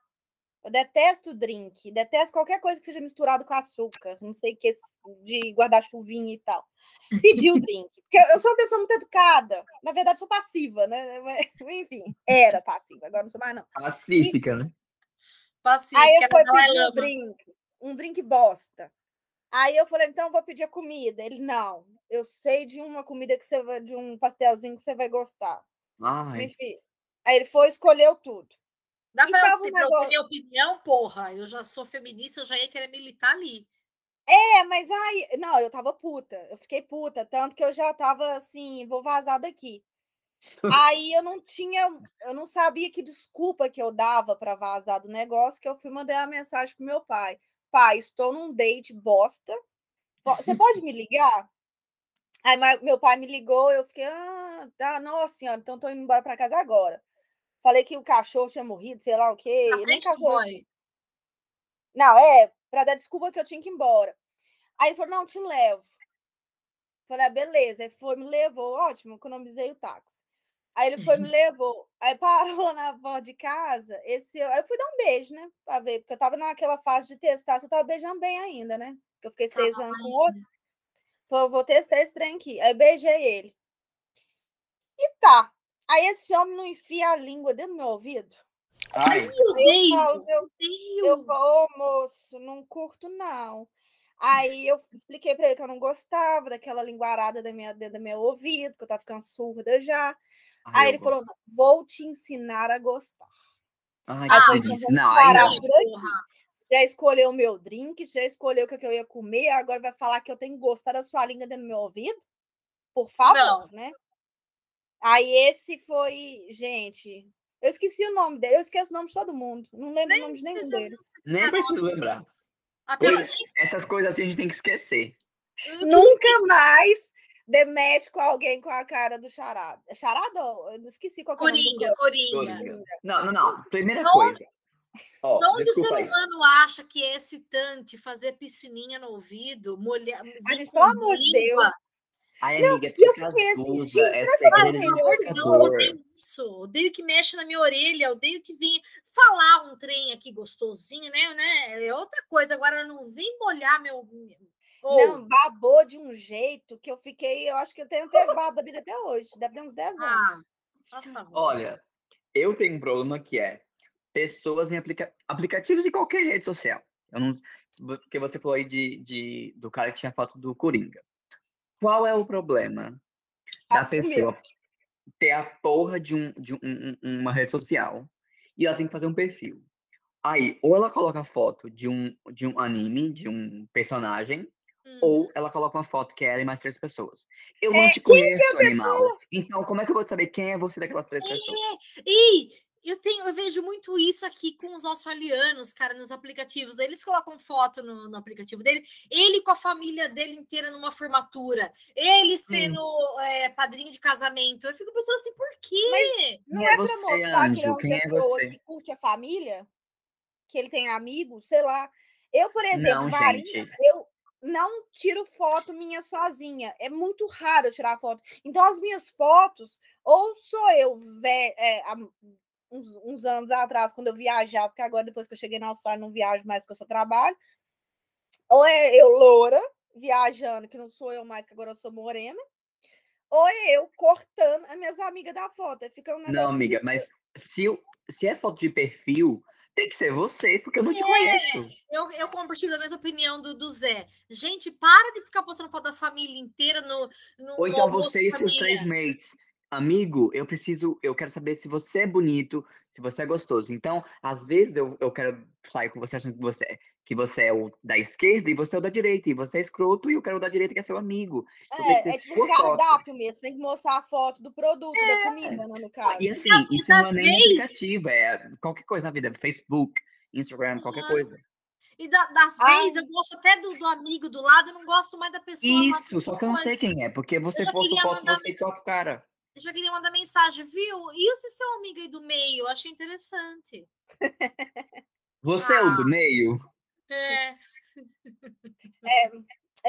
Eu detesto drink. Detesto qualquer coisa que seja misturado com açúcar. Não sei o que, de guarda-chuvinha e tal. Pedi o drink. Porque eu sou uma pessoa muito educada. Na verdade, sou passiva, né? Mas, Enfim, era passiva. Agora não sou mais, não. Pacífica, né? Passivo, Aí eu fui é pedir um lama. drink, um drink bosta. Aí eu falei, então eu vou pedir a comida. Ele, não, eu sei de uma comida que você vai, de um pastelzinho que você vai gostar. Ai, Me fi- Aí ele foi, escolheu tudo. Dá eu tava um ter negócio- minha opinião, porra? Eu já sou feminista, eu já ia querer militar ali. É, mas aí, não, eu tava puta, eu fiquei puta, tanto que eu já tava assim, vou vazar daqui. Aí eu não tinha, eu não sabia que desculpa que eu dava para vazar do negócio, que eu fui mandar uma mensagem pro meu pai. Pai, estou num date bosta. Você pode me ligar? Aí meu pai me ligou, eu fiquei, ah, tá, nossa senhora, então tô indo embora para casa agora. Falei que o cachorro tinha morrido, sei lá o quê. Na nem frente do cachorro tinha. Não, é, para dar desculpa que eu tinha que ir embora. Aí ele falou, não, te levo. Falei, ah, beleza. Aí foi, me levou, ótimo, economizei o táxi. Aí ele foi, me levou. Aí parou lá na porta de casa. Esse, aí eu fui dar um beijo, né? Pra ver, porque eu tava naquela fase de testar se eu tava beijando bem ainda, né? Porque eu fiquei seis anos com outro. Falei, vou testar esse trem aqui. Aí eu beijei ele. E tá. Aí esse homem não enfia a língua dentro do meu ouvido. ai. Eu Aí eu odeio, falo, eu, odeio. eu falo, ô moço, não curto, não. Aí eu expliquei para ele que eu não gostava daquela linguarada da minha, dentro do meu ouvido, que eu tava ficando surda já. Ai, Aí ele gosto. falou: "Não, vou te ensinar a gostar. Ai, Aí eu que falei, então delícia. vamos Não, aí parar não. por aqui. Porra. Já escolheu o meu drink, já escolheu o que que eu ia comer, agora vai falar que eu tenho que gostar da sua língua dentro do meu ouvido? Por favor, Não. né? Aí esse foi, gente, eu esqueci o nome dele, eu esqueço o nome de todo mundo, não lembro Nem o nome de nenhum deles. Nem preciso lembrar. Pois, essas coisas assim a gente tem que esquecer. Nunca mais demete com alguém com a cara do charada. É Charada? ou- Eu não esqueci qual que é o nome do Coringa, Coringa. Coringa. Não, não, não. Primeira Não. coisa. De onde o ser aí. humano acha que é excitante fazer piscininha no ouvido, molhar. A gente, pelo amor de Deus. Ai, Não, amiga, eu fica fiquei azusa, gente, é será que eu segredo não de eu odeio isso. Odeio que mexe na minha orelha, odeio que venha falar um trem aqui gostosinho, né? né? É outra coisa. Agora não vem molhar meu. Não, babou de um jeito que eu fiquei, eu acho que eu tenho até baba dele até hoje, deve ter uns 10 anos. ah, por favor. Olha, eu tenho um problema que é pessoas em aplica- aplicativos de qualquer rede social. Eu não, porque você falou aí de, de- do cara que tinha foto do Coringa. Qual é o problema da Ah, pessoa ter a porra de, um, de um- um- uma rede social e ela tem que fazer um perfil? Aí, ou ela coloca a foto de um, de um anime, de um personagem, Hum. ou ela coloca uma foto que é ela e mais três pessoas. Eu não É, te conheço, animal. Então, como é que eu vou saber quem é você daquelas três pessoas? E eu tenho, eu vejo muito isso aqui com os australianos, cara, nos aplicativos. Eles colocam foto no, no aplicativo dele, ele com a família dele inteira numa formatura, ele sendo é, padrinho de casamento. Eu fico pensando assim, por quê? Não Quem é, é pra você, mostrar que ele é Anjo? uma Quem é pessoa você? que curte a família, que ele tem amigos, sei lá. Eu, por exemplo, Não, Marina, gente. eu não tiro foto minha sozinha. É muito raro eu tirar foto. Então, as minhas fotos, ou sou eu vé- é, há uns, uns anos atrás, quando eu viajava, porque agora, depois que eu cheguei na Austrália, não viajo mais porque eu só trabalho. Ou é eu loura, viajando, que não sou eu mais, que agora eu sou morena. Ou é eu cortando as minhas amigas da foto. Fica um Não, amiga, mas se, eu- se é foto de perfil, tem que ser você, porque eu não te É. conheço. Eu, eu compartilho a mesma opinião do, do Zé. Gente, para de ficar postando foto da família inteira no, no, Ou então você e seus três mates. Amigo, eu preciso, eu quero saber se você é bonito, se você é gostoso. Então, às vezes eu, eu quero sair com você achando que você, é- que você é o da esquerda e você é o da direita, e você é escroto e eu quero o da direita que é seu amigo. É, é tipo um cardápio mesmo. Você tem que mostrar a foto do produto, da comida, né, no caso. E assim, das- isso não é nem aplicativo, é qualquer coisa na vida, Facebook, Instagram, qualquer Aham. coisa. E da- das Ah. vezes eu gosto até do, do amigo do lado, eu não gosto mais da pessoa. Isso, só que eu não sei quem é, porque você posta foto você e toca o cara. Eu já queria mandar mensagem, viu? E esse seu amigo aí do meio? Eu achei interessante. Você é o do meio? É,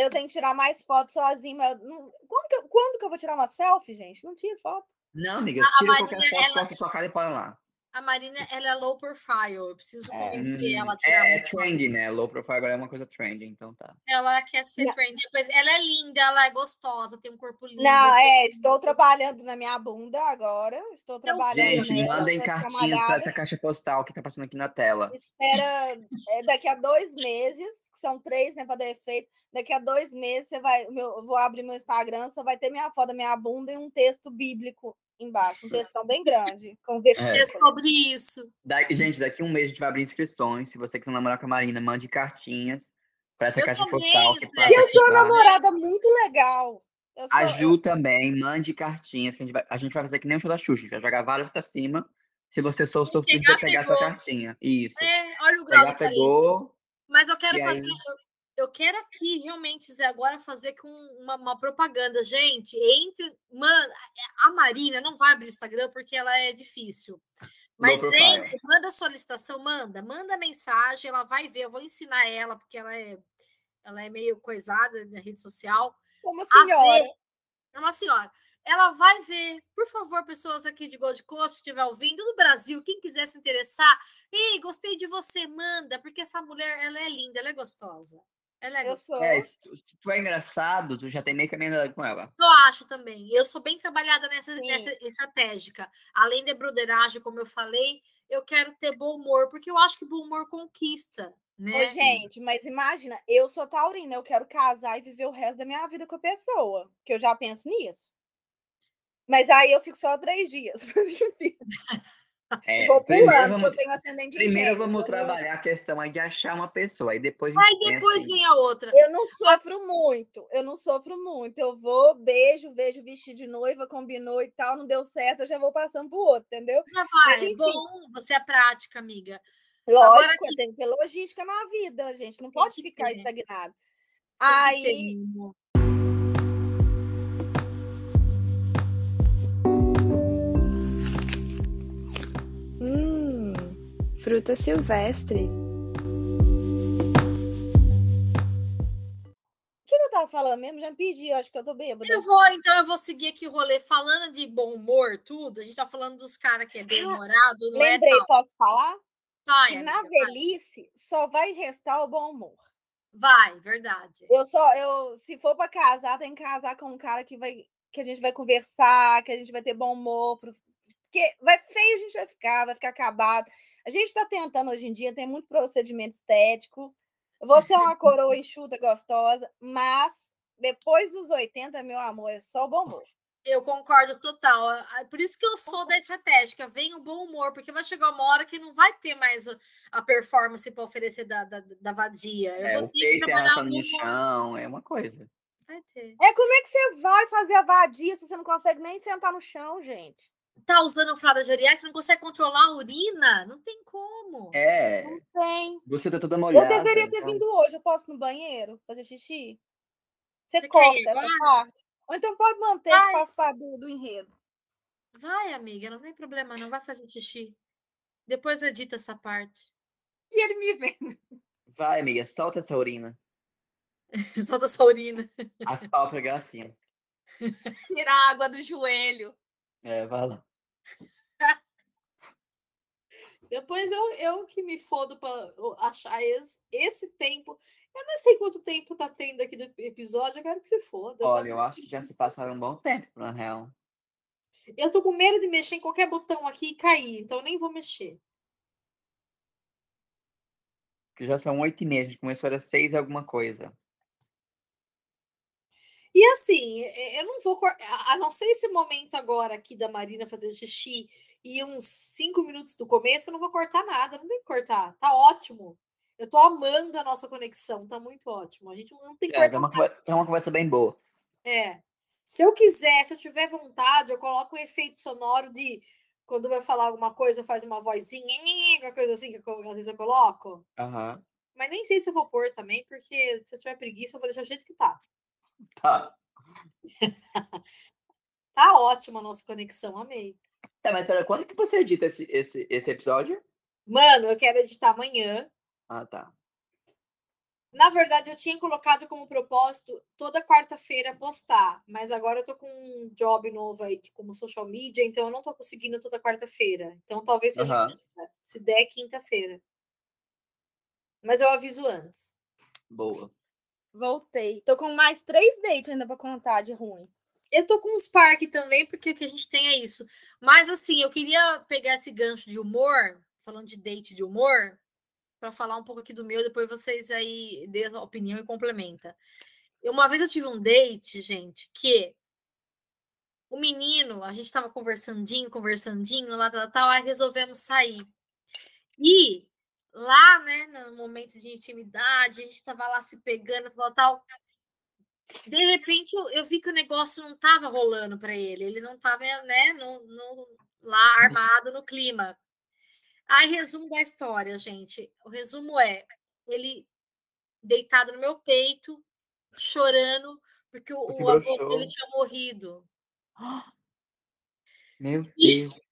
Eu tenho que tirar mais fotos sozinha. Mas não- quando, que eu, quando que eu vou tirar uma selfie, gente? Não tira foto. Não, amiga, A- a tira qualquer foto, ela- corta sua cara e põe lá. A Marina, ela é low profile. Eu preciso É. convencer Hum, ela a tirar é, é trending, né? Low profile agora é uma coisa trending, então tá. Ela quer ser trend. Ela é linda, ela é gostosa, tem um corpo lindo. Não, é, estou trabalhando na minha bunda agora. Estou trabalhando Gente, nela. mandem ficar cartinhas pra malhada. essa caixa postal que tá passando aqui na tela. Espera é, daqui a dois meses, que são três, né, para dar efeito. Daqui a dois meses, você vai, meu, eu vou abrir meu Instagram, só vai ter minha foto da minha bunda e um texto bíblico embaixo. Um textão bem grande, com É versículo. sobre isso. Da- gente, daqui um mês a gente vai abrir inscrições. Se você quiser namorar com a Marina, mande cartinhas pra essa Eu caixa também, postal. Que Zé. pra E eu sou namorada muito legal. Eu sou, A Ju também, mande cartinhas, que a gente vai, a gente vai fazer que nem o show da Xuxa, a gente vai jogar várias pra cima. Se você sou sortudo, pegar, você pegar sua pegou. cartinha. Isso. É, olha o grau Pegar, pegou. Mas eu quero fazer. aí? Eu, quero aqui realmente, Zé, agora fazer com uma, uma propaganda. Gente, entre. Mano, a Marina não vai abrir Instagram porque ela é difícil. Mas entre, manda a solicitação, manda, manda mensagem, ela vai ver, eu vou ensinar ela, porque ela é, ela é meio coisada na rede social. como A senhora. ver, é uma senhora. Ela vai ver, por favor, pessoas aqui de Gold Coast, que estiver ouvindo, do Brasil, quem quiser se interessar, ei, gostei de você, manda, porque essa mulher, ela é linda, ela é gostosa. Ela é Eu sou. É, se tu, se tu é engraçado, tu já tem meio caminho andado com ela. Eu acho também. Eu sou bem trabalhada nessa, Sim. nessa estratégica. Além da broderagem, como eu falei, eu quero ter bom humor, porque eu acho que bom humor conquista. né? Ô, gente, mas imagina, eu sou taurina, eu quero casar e viver o resto da minha vida com a pessoa, que eu já penso nisso. Mas aí eu fico só três dias. mas. É, Vou primeiro pulando, vamos, que eu tenho ascendente primeiro vamos eu não- trabalhar a questão aí de achar uma pessoa. Aí depois Aí depois em- vem a outra. Eu não sofro muito, eu não sofro muito. Eu vou, beijo, vejo vestido de noiva, combinou e tal, não deu certo, eu já vou passando pro outro, entendeu? Já Mas, vai, enfim. bom, você é prática, amiga. Lógico, tem que ter logística na vida, gente não pode ficar ter. estagnado. Aí, fruta silvestre. o que eu tava falando mesmo? Já me pedi, acho que eu tô bêbada. Eu vou, então, eu vou seguir aqui o rolê falando de bom humor, tudo. A gente tá falando dos caras que é bem humorado, não Lembrei, é tal. posso falar? Vai, Que na amiga, vai. velhice só vai restar o bom humor. Vai, verdade. Eu só, eu, se for pra casar, tem que casar com um cara que vai, que a gente vai conversar, que a gente vai ter bom humor, pro- porque vai feio a gente vai ficar, vai ficar acabado. A gente tá tentando hoje em dia, tem muito procedimento estético. Você é uma coroa enxuta, gostosa, mas depois dos 80, meu amor, é só bom humor. Eu concordo total. Por isso que eu sou da estratégica. Vem o bom humor, porque vai chegar uma hora que não vai ter mais a- performance para oferecer da, da, da vadia. Eu É, vou ter que é trabalhar no chão, é uma coisa. Vai ter. É como é que você vai fazer a vadia se você não consegue nem sentar no chão, gente? Tá usando fralda geriátrica, não consegue controlar a urina? Não tem como. É, Não tem. você tá toda Eu molhada. deveria ter então- vindo hoje. Eu posso ir no banheiro fazer xixi? Você Você corta essa parte. Ou então pode manter Vai. que faz parte do, do enredo. Vai, amiga, não tem problema, não vai fazer xixi. Depois eu edito essa parte. E ele me vê. Vai, amiga, solta essa urina. Solta essa urina. As pálpebras assim. Tira a água do joelho. É, vai lá. Depois eu, eu que me fodo para achar esse, esse tempo. Eu não sei quanto tempo tá tendo aqui do episódio, eu quero que se foda. Olha, eu acho que já se passaram um bom tempo, na real. Eu tô com medo de mexer em qualquer botão aqui e cair, então nem vou mexer. Que já são oito e meia, a gente começou era seis e alguma coisa. E assim, eu não vou a não ser esse momento agora aqui da Marina fazendo xixi e uns cinco minutos do começo, eu não vou cortar nada, não tem que cortar. Tá ótimo. Eu tô amando a nossa conexão, tá muito ótimo. A gente não tem que É, cortar é uma, é uma conversa bem boa. É. Se eu quiser, se eu tiver vontade, eu coloco um efeito sonoro de quando vai falar alguma coisa, faz uma vozinha, alguma coisa assim que eu às vezes eu coloco. Aham. Mas nem sei se eu vou pôr também, porque se eu tiver preguiça, eu vou deixar do jeito que tá. Tá. Tá ótima a nossa conexão, amei. Tá, mas pera, quando que você edita esse, esse, esse episódio? Mano, eu quero editar amanhã. Ah, tá. Na verdade, eu tinha colocado como propósito toda quarta-feira postar, mas agora eu tô com um job novo aí como social media, então eu não tô conseguindo toda quarta-feira. Então talvez seja Aham. quinta, se der quinta-feira. Mas eu aviso antes. Boa. Voltei. Tô com mais três dates ainda pra contar de ruim. Eu tô com uns parques também, porque o que a gente tem é isso. Mas assim, eu queria pegar esse gancho de humor, falando de date de humor, para falar um pouco aqui do meu, depois vocês aí dêem a opinião e complementa. Uma vez eu tive um date, gente, que o menino, a gente tava conversandinho, conversandinho, lá, tal, tal, aí resolvemos sair. E lá, né, no momento de intimidade, a gente tava lá se pegando, tal, tal. De repente eu, eu vi que o negócio não tava rolando para ele, ele não tava, né, no, no- lá armado no clima. Aí, resumo da história, gente. O resumo é ele deitado no meu peito, chorando, porque o, o avô dele tinha morrido. Meu E- Deus.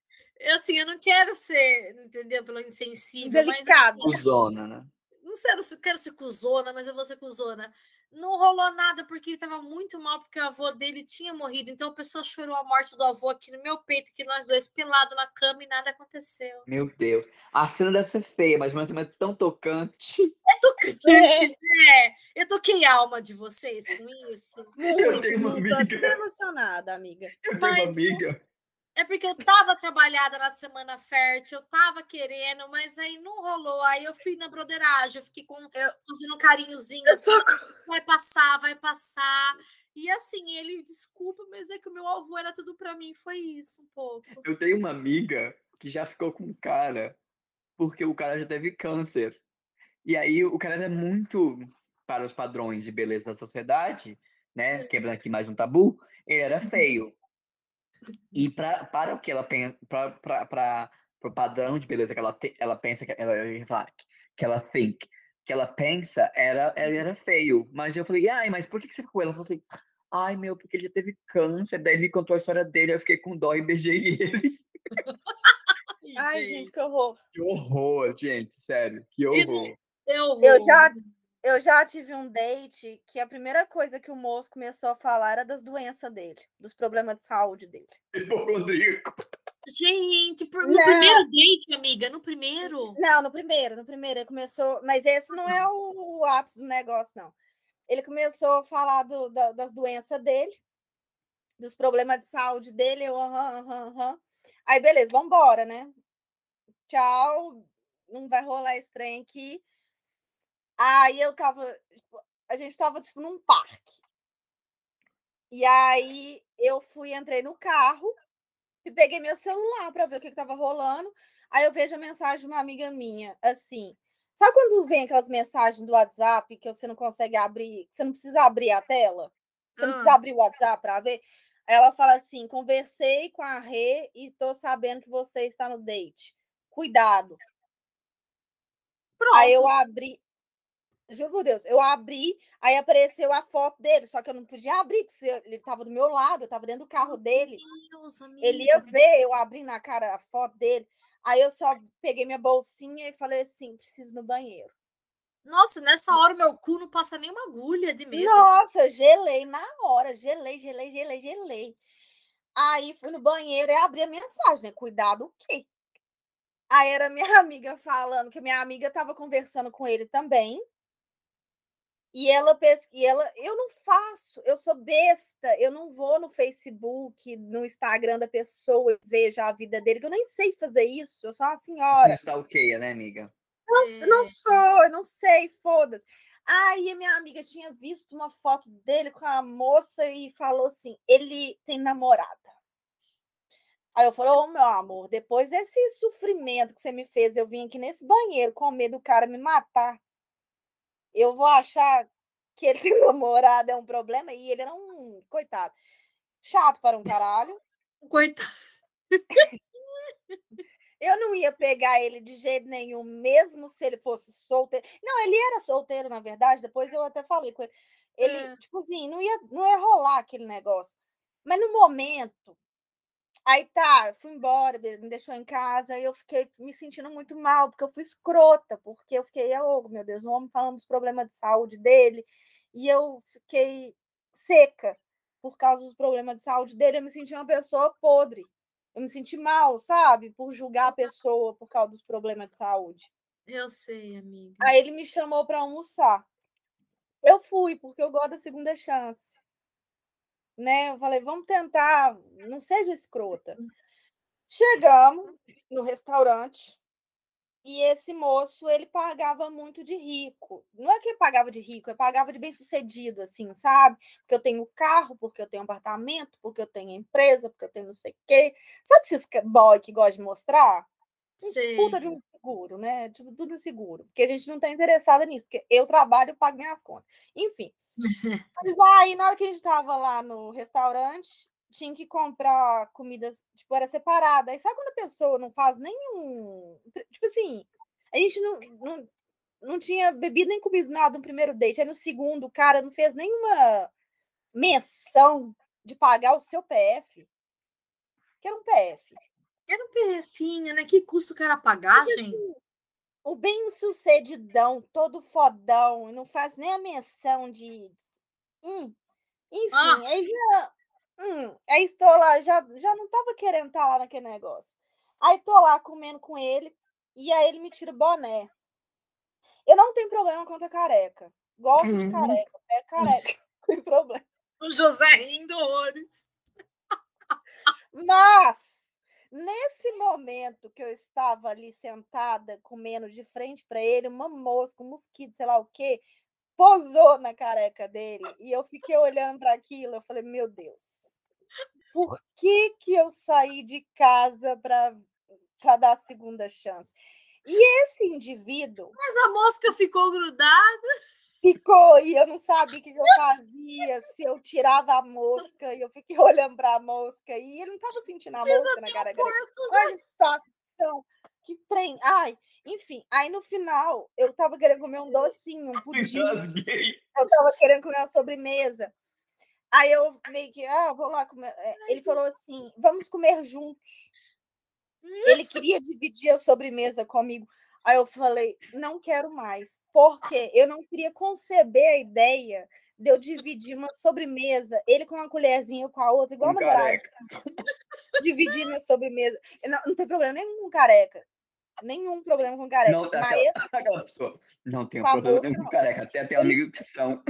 Eu, assim, eu não quero ser, entendeu? Pelo insensível, mas assim, Delicado. Cusona, né? não quero, ser- quero ser cuzona, mas eu vou ser cuzona. Não rolou nada porque ele tava muito mal, porque o avô dele tinha morrido. Então a pessoa chorou a morte do avô aqui no meu peito, que nós dois pelados na cama e nada aconteceu. Meu Deus. A cena deve ser feia, mas ao mesmo tempo é tão tocante. É tocante, né? Eu toquei a alma de vocês com isso. Muito, tenho uma muito. Tô amiga. super emocionada, amiga. Eu tenho Mas uma amiga É porque eu tava trabalhada na semana fértil, eu tava querendo, mas aí não rolou. Aí eu fui na broderagem, eu fiquei com, fazendo um carinhozinho assim, vai passar, vai passar. E assim, ele, desculpa, mas é que o meu avô era tudo pra mim, foi isso um pouco. Eu tenho uma amiga que já ficou com um cara, porque o cara já teve câncer. E aí o cara era muito para os padrões de beleza da sociedade, né? Quebrando aqui mais um tabu, ele era feio. E pra, para o que ela pensa, para o padrão de beleza que ela, te, ela pensa, que ela, que ela think, que ela pensa, era, era feio. Mas eu falei, ai, mas por que, que você ficou? Ela falou assim, ai, meu, porque ele já teve câncer. Daí ele contou a história dele, eu fiquei com dó e beijei ele. ai, gente, que horror. Que horror, gente, sério, que horror. Eu, eu já eu já tive um date que a primeira coisa que o moço começou a falar era das doenças dele, dos problemas de saúde dele. Hipocondríaco. Gente, no não. primeiro date, amiga, no primeiro? Não, no primeiro, no primeiro ele começou, mas esse não é o, o ápice do negócio, não. Ele começou a falar do, da, das doenças dele, dos problemas de saúde dele, eu, aham, aham, aham. Aí, beleza, vamos embora, né? Tchau, não vai rolar esse trem aqui. Aí eu tava, tipo, a gente tava tipo num parque. E aí eu fui, entrei no carro e peguei meu celular para ver o que, que tava rolando. Aí eu vejo a mensagem de uma amiga minha, assim. Sabe quando vem aquelas mensagens do WhatsApp que você não consegue abrir, você não precisa abrir a tela? Você não precisa abrir o WhatsApp para ver? Aí ela fala assim: conversei com a Rê e tô sabendo que você está no date. Cuidado. Pronto. Aí eu abri, Juro por Deus, eu abri, aí apareceu a foto dele, só que eu não podia abrir, porque ele estava do meu lado, eu estava dentro do carro dele. Deus, ele ia ver eu abri na cara a foto dele. Aí eu só peguei minha bolsinha e falei assim: preciso no banheiro. Nossa, nessa hora meu cu não passa nem uma agulha de medo. Nossa, gelei na hora, gelei, gelei, gelei, gelei. Aí fui no banheiro e abri a mensagem, né? Cuidado o quê? Aí era minha amiga falando que minha amiga estava conversando com ele também. E ela e ela, eu não faço, eu sou besta, eu não vou no Facebook, no Instagram da pessoa, eu vejo a vida dele, que eu nem sei fazer isso, eu sou uma senhora. Você ok, né, amiga? Não, é. não sou, eu não sei, foda-se. Aí a minha amiga tinha visto uma foto dele com a moça e falou assim: ele tem namorada. Aí eu falei, ô oh, meu amor, depois desse sofrimento que você me fez, eu vim aqui nesse banheiro com medo do cara me matar eu vou achar que ele tem namorado é um problema e ele era um coitado. Chato para um caralho. Coitado. Eu não ia pegar ele de jeito nenhum, mesmo se ele fosse solteiro. Não, ele era solteiro, na verdade. Depois eu até falei com ele. Ele, é. tipo assim, não ia, não ia rolar aquele negócio. Mas no momento Aí tá, eu fui embora, me deixou em casa, e eu fiquei me sentindo muito mal, porque eu fui escrota, porque eu fiquei, oh, meu Deus, o homem falando dos problemas de saúde dele, e eu fiquei seca por causa dos problemas de saúde dele, eu me senti uma pessoa podre. Eu me senti mal, sabe? Por julgar a pessoa por causa dos problemas de saúde. Eu sei, amiga. Aí ele me chamou para almoçar. Eu fui, porque eu gosto da segunda chance né? Eu falei, vamos tentar, não seja escrota. Chegamos no restaurante e esse moço, ele pagava muito de rico. Não é que ele pagava de rico, ele pagava de bem-sucedido, assim, sabe? Porque eu tenho carro, porque eu tenho apartamento, porque eu tenho empresa, porque eu tenho não sei o quê. Sabe esses boy que gosta de mostrar? Sim. Puta de um seguro, né? Tipo, tudo seguro. Porque a gente não está interessada nisso, porque eu trabalho e pago minhas contas. Enfim. Mas aí, na hora que a gente estava lá no restaurante, tinha que comprar comidas, tipo, era separada. Aí sabe quando a pessoa não faz nenhum. Tipo assim, a gente não, não, não tinha bebido nem comido nada no primeiro date. Aí no segundo, o cara não fez nenhuma menção de pagar o seu PF. Que era um PF. Era um PFinho, né? Que custa o cara pagar, Porque, gente? Assim, o bem-sucedidão, todo fodão, não faz nem a menção de. Hum. Enfim, ah. aí já. Hum, aí estou lá, já, já não estava querendo estar tá lá naquele negócio. Aí estou lá comendo com ele, e aí ele me tira o boné. Eu não tenho problema contra careca. Gosto uhum. de careca, é careca, não tem problema. O José rindo horrores. Mas Nesse momento que eu estava ali sentada, comendo de frente para ele, uma mosca, um mosquito, sei lá o quê, posou na careca dele. E eu fiquei olhando para aquilo, eu falei, meu Deus, por que, que eu saí de casa para dar a segunda chance? E esse indivíduo. Mas a mosca ficou grudada. Ficou, e eu não sabia o que eu fazia, se eu tirava a mosca, e eu fiquei olhando para a mosca, e ele não estava sentindo a mosca na cara dele. Olha que situação, que trem. Ai, enfim, aí no final, eu estava querendo comer um docinho, um pudim. Eu estava querendo comer uma sobremesa. Aí eu meio que, ah, vou lá comer. É, ele falou assim: vamos comer juntos. Ele queria dividir a sobremesa comigo. Aí eu falei: não quero mais, porque eu não queria conceber a ideia de eu dividir uma sobremesa, ele com uma colherzinha com a outra, igual um namorado. Dividindo a sobremesa. Não, não tem problema nenhum com careca. Nenhum problema com careca. Não, tá, mas... aquela, aquela pessoa. Não tem problema nenhum com careca. Até tem amigos que são.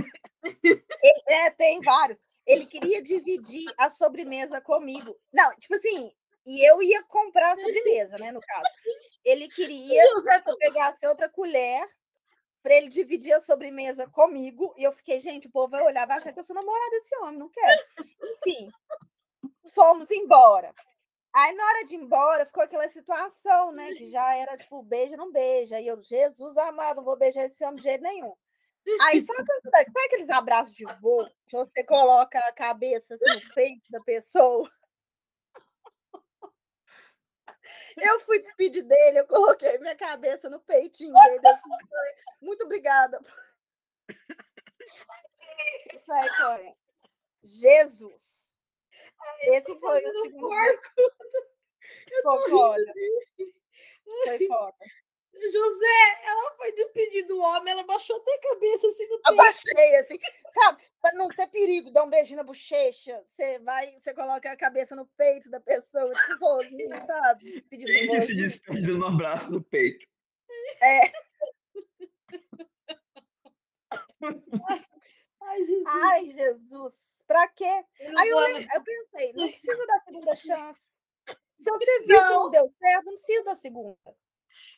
Ele, é, tem vários. Ele queria dividir a sobremesa comigo. Não, tipo assim, e eu ia comprar a sobremesa, né, no caso. Ele queria que eu pegasse outra colher para ele dividir a sobremesa comigo. E eu fiquei, gente, o povo vai olhar, vai achar que eu sou namorada desse homem, não quero. Enfim, fomos embora. Aí, na hora de ir embora, ficou aquela situação, né? Que já era tipo, beija, não beija. E eu, Jesus amado, não vou beijar esse homem de jeito nenhum. Aí, sabe, sabe aqueles abraços de vô que você coloca a cabeça assim, no peito da pessoa? Eu fui despedir dele, eu coloquei minha cabeça no peitinho dele. Assim, falei, Muito obrigada. Isso aí foi. Jesus. Esse foi o segundo. Foi foda. Foi foda. José, ela foi despedir do homem, ela baixou até a cabeça assim no peito. Abaixei, assim, sabe? Para não ter perigo, dar um beijinho na bochecha. Você vai, você coloca a cabeça no peito da pessoa, tipo vozinho, sabe? Despedindo Quem que se despede no abraço no peito? É. Ai, Jesus. Ai, Jesus. Pra quê? eu Aí eu, eu pensei, não precisa da segunda chance. Se você viu que não deu certo, não precisa da segunda.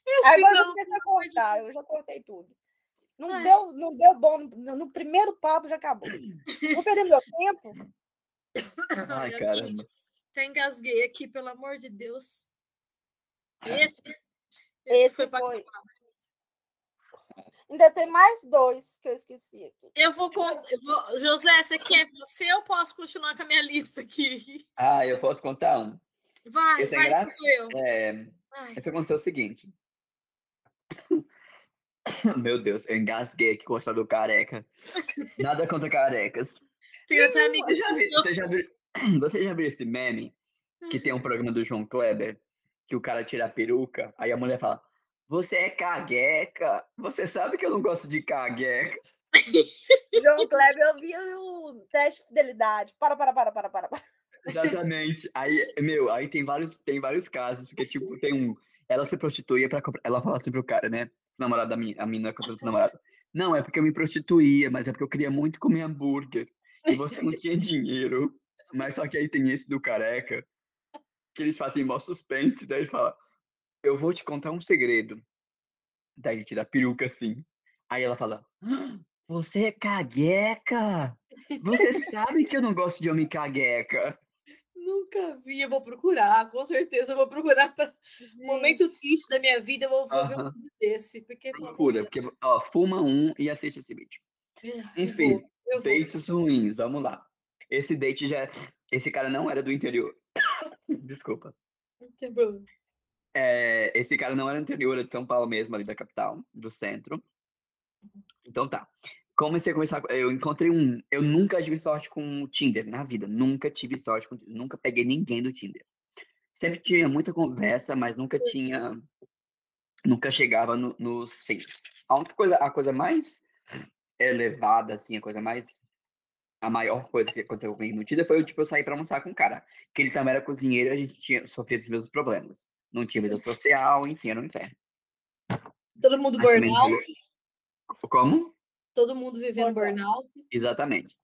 Esse Aí agora eu já não, a cortar, eu já cortei tudo. Não Ai. deu, não deu bom. No, no primeiro papo já acabou. Vou perder meu tempo. Ai, caramba. Até engasguei aqui, pelo amor de Deus. Esse, Esse foi pra foi. Ainda tem mais dois que eu esqueci aqui. Eu vou, con- eu vou. José, você quer você ou posso continuar com a minha lista aqui? Ah, eu posso contar um? Vai, Esse é vai, eu. É, Ai, esse aconteceu o seguinte. Meu Deus, eu engasguei aqui com do careca. Nada contra carecas. tem até amigos Você já, que viu, você, já viu, você já viu esse meme que tem um programa do João Kleber que o cara tira a peruca, aí a mulher fala: Você é cagueca? Você sabe que eu não gosto de cagueca. João Kleber, eu vi o teste de fidelidade. Para, para, para, para, para. para. Exatamente. Aí, meu, aí tem vários, tem vários casos, que tipo, tem um. Ela se prostituía pra. Ela fala assim pro cara, né? O namorado da minha, a pro namorado. Não, é porque eu me prostituía, mas é porque eu queria muito comer hambúrguer. E você não tinha dinheiro. Mas só que aí tem esse do careca, que eles fazem mó suspense, daí ele fala, eu vou te contar um segredo. Daí ele tira a peruca assim. Aí ela fala, "Ah, você é cagueca? Você sabe que eu não gosto de homem cagueca. Nunca vi, eu vou procurar, com certeza eu vou procurar para momento triste da minha vida, eu vou, vou ver um vídeo desse, porque Procura, porque, ó, fuma um e assiste esse vídeo. Eu Enfim, vou, eu vou. dates ruins, vamos lá. Esse date já. Esse cara não era do interior. Desculpa. Tem problema. É, esse cara não era do interior, era de São Paulo mesmo, ali da capital, do centro. Então tá. Comecei a conversar. Eu encontrei um. Eu nunca tive sorte com o Tinder na vida. Nunca tive sorte com. Nunca peguei ninguém do Tinder. Sempre tinha muita conversa, mas nunca tinha. Nunca chegava no- nos fins. A única coisa, a coisa mais elevada, assim, a coisa mais. A maior coisa que aconteceu comigo no Tinder foi tipo, eu sair pra almoçar com um cara. Que ele também era cozinheiro a gente tinha sofrido os mesmos problemas. Não tinha vida social, enfim, era um inferno. Todo mundo burnout, Como? Todo mundo vivendo Burnout. Exatamente.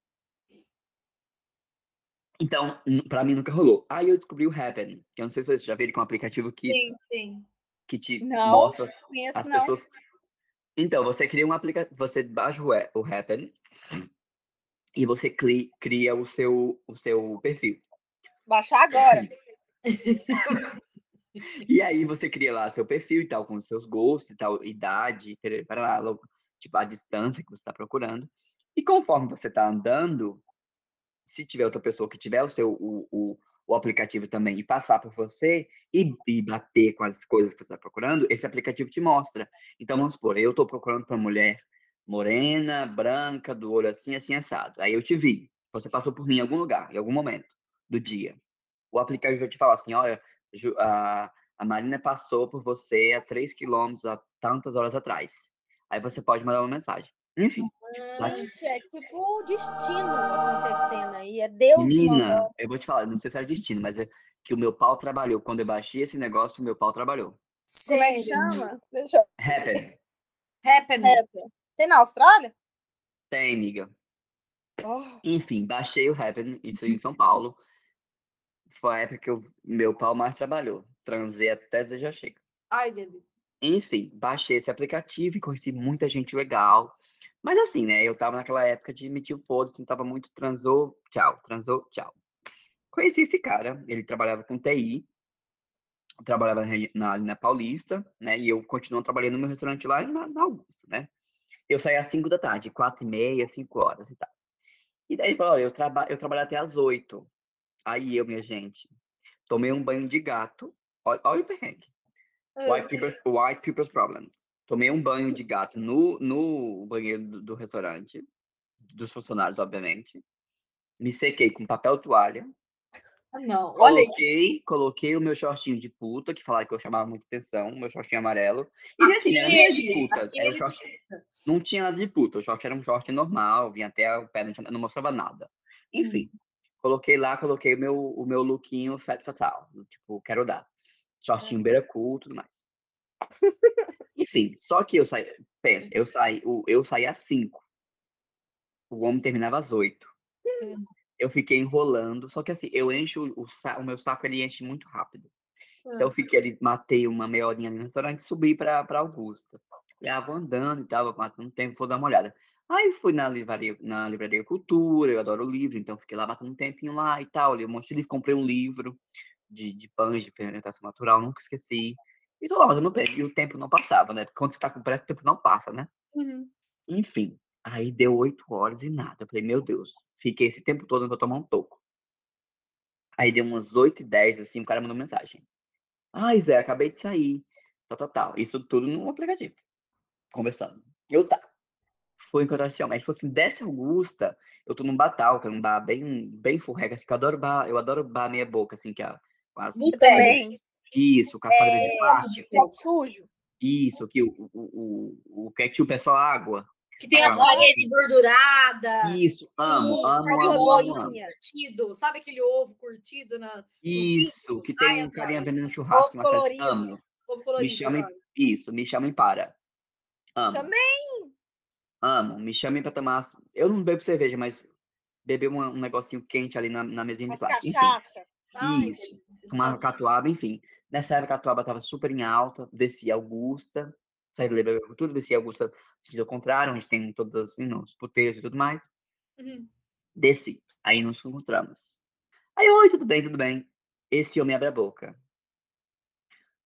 Então, pra mim nunca rolou. Aí eu descobri o Happen, que eu não sei se vocês já viram que é um aplicativo que, Sim, sim. que te Não. mostra Conheço as não. pessoas. Então, você cria um aplicativo, você baixa o, Ha- o Happen e você cri- cria o seu, o seu perfil. Baixar agora. E aí você cria lá seu perfil e tal, com os seus gostos e tal, idade, para lá, tipo, a distância que você está procurando. E conforme você está andando, se tiver outra pessoa que tiver o seu o, o, o aplicativo também e passar por você e, e bater com as coisas que você está procurando, esse aplicativo te mostra. Então vamos supor, eu estou procurando para mulher morena, branca, do olho assim, assim, assado. Aí eu te vi. Você passou por mim em algum lugar, em algum momento do dia. O aplicativo vai te falar assim, olha, a, a Marina passou por você a 3 quilômetros há tantas horas atrás. Aí você pode mandar uma mensagem. Enfim, Gente, é tipo o destino acontecendo aí. É Deus menina, mandando. eu vou te falar, não sei se era destino, mas é que o meu pau trabalhou. Quando eu baixei esse negócio, o meu pau trabalhou. Como é que chama? Deixa eu... Happen. Happening. É, Tem na Austrália? Tem, amiga. Oh, Enfim, baixei o Happen, isso em São Paulo. Foi a época que eu, meu pau mais trabalhou. Transei até já chega. Ai, Deus. Enfim, baixei esse aplicativo e conheci muita gente legal. Mas assim, né? Eu tava naquela época de emitir o foda-se, não tava muito transou, tchau, transou, tchau. Conheci esse cara, ele trabalhava com TI, trabalhava na, na Paulista, né? E eu continuo trabalhando no meu restaurante lá na, na Augusta, né? Eu saía às 5 da tarde, 4 e meia, 5 horas e tal. E daí ele falou, olha, eu, traba eu trabalho até às 8. Aí eu, minha gente, tomei um banho de gato. Olha, olha o perrengue. White, people, white people's problems. Tomei um banho de gato no, no banheiro do, do restaurante, dos funcionários, obviamente. Me sequei com papel toalha. Ah, Não, olha aí. Coloquei, coloquei o meu shortinho de puta, que falaram que eu chamava muita atenção, o meu shortinho amarelo. E assim, não era de Aquele, puta, era aquele short, não tinha nada de puta, o short era um short normal, vinha até o pé, não, tinha- não mostrava nada. Enfim, coloquei lá, coloquei o meu, o meu lookinho fat fatal, tipo, quero dar. Shortinho beira cool, tudo mais. Enfim, só que eu saí, pensa, eu saí, eu saí às 5. O homem terminava às 8. Hum. Eu fiquei enrolando, só que assim, eu encho o, o meu saco, ele enche muito rápido. Então eu fiquei ali, matei uma meia horinha ali no restaurante e subi pra, pra Augusta. Falei, ah, vou andando e tal, matando tempo, vou dar uma olhada. Aí fui na livraria, na livraria Cultura, eu adoro livro, então fiquei lá batendo um tempinho lá e tal, li um monte de livro, comprei um livro de, de pães de fermentação natural, nunca esqueci. E tô mas eu não perdi, e o tempo não passava, né? Porque quando você tá com pressa, o tempo não passa, né? Uhum. Enfim, aí deu oito horas e nada. Eu falei, meu Deus, fiquei esse tempo todo indo tomar um toco. Aí deu umas 8 e 10, assim, o cara mandou mensagem. Ai, Zé, acabei de sair. Tal, tal, tal. Isso tudo no aplicativo. Conversando. Eu tá. Foi encontrar esse homem. Ele falou assim, desce Augusta, eu tô num batal, que é um bar bem, bem furrega, assim, que eu adoro bar, eu adoro bar meia boca, assim, que é Boteco. também. Isso, com a quadra de plástico. Copo sujo. Isso, que o, o, o, o ketchup é só água. Que tem as Ah, paredes engorduradas. Isso, amo, amo, amo, amo, amo. Curtido. Sabe aquele ovo curtido na Isso, que Ai, tem um adoro. carinha vendendo churrasco Ovo colorido. Amo. ovo Me colorido? chamem, adoro. isso, me chamem para. Amo. Também. Amo, me chamem para tomar. Eu não bebo cerveja, mas beber uma- um negocinho quente ali na, na mesinha de plástico. Enfim, cachaça. Ai, Isso, delícia. tomava catuaba, enfim. Nessa época a catuaba estava super em alta, descia Augusta, saí da Libra Cultura, descia Augusta, sentido ao contrário, onde tem todos assim, os puteiros e tudo mais. Uhum. Desci. Aí nos encontramos. Aí, oi, tudo bem, tudo bem. Esse homem abre a boca.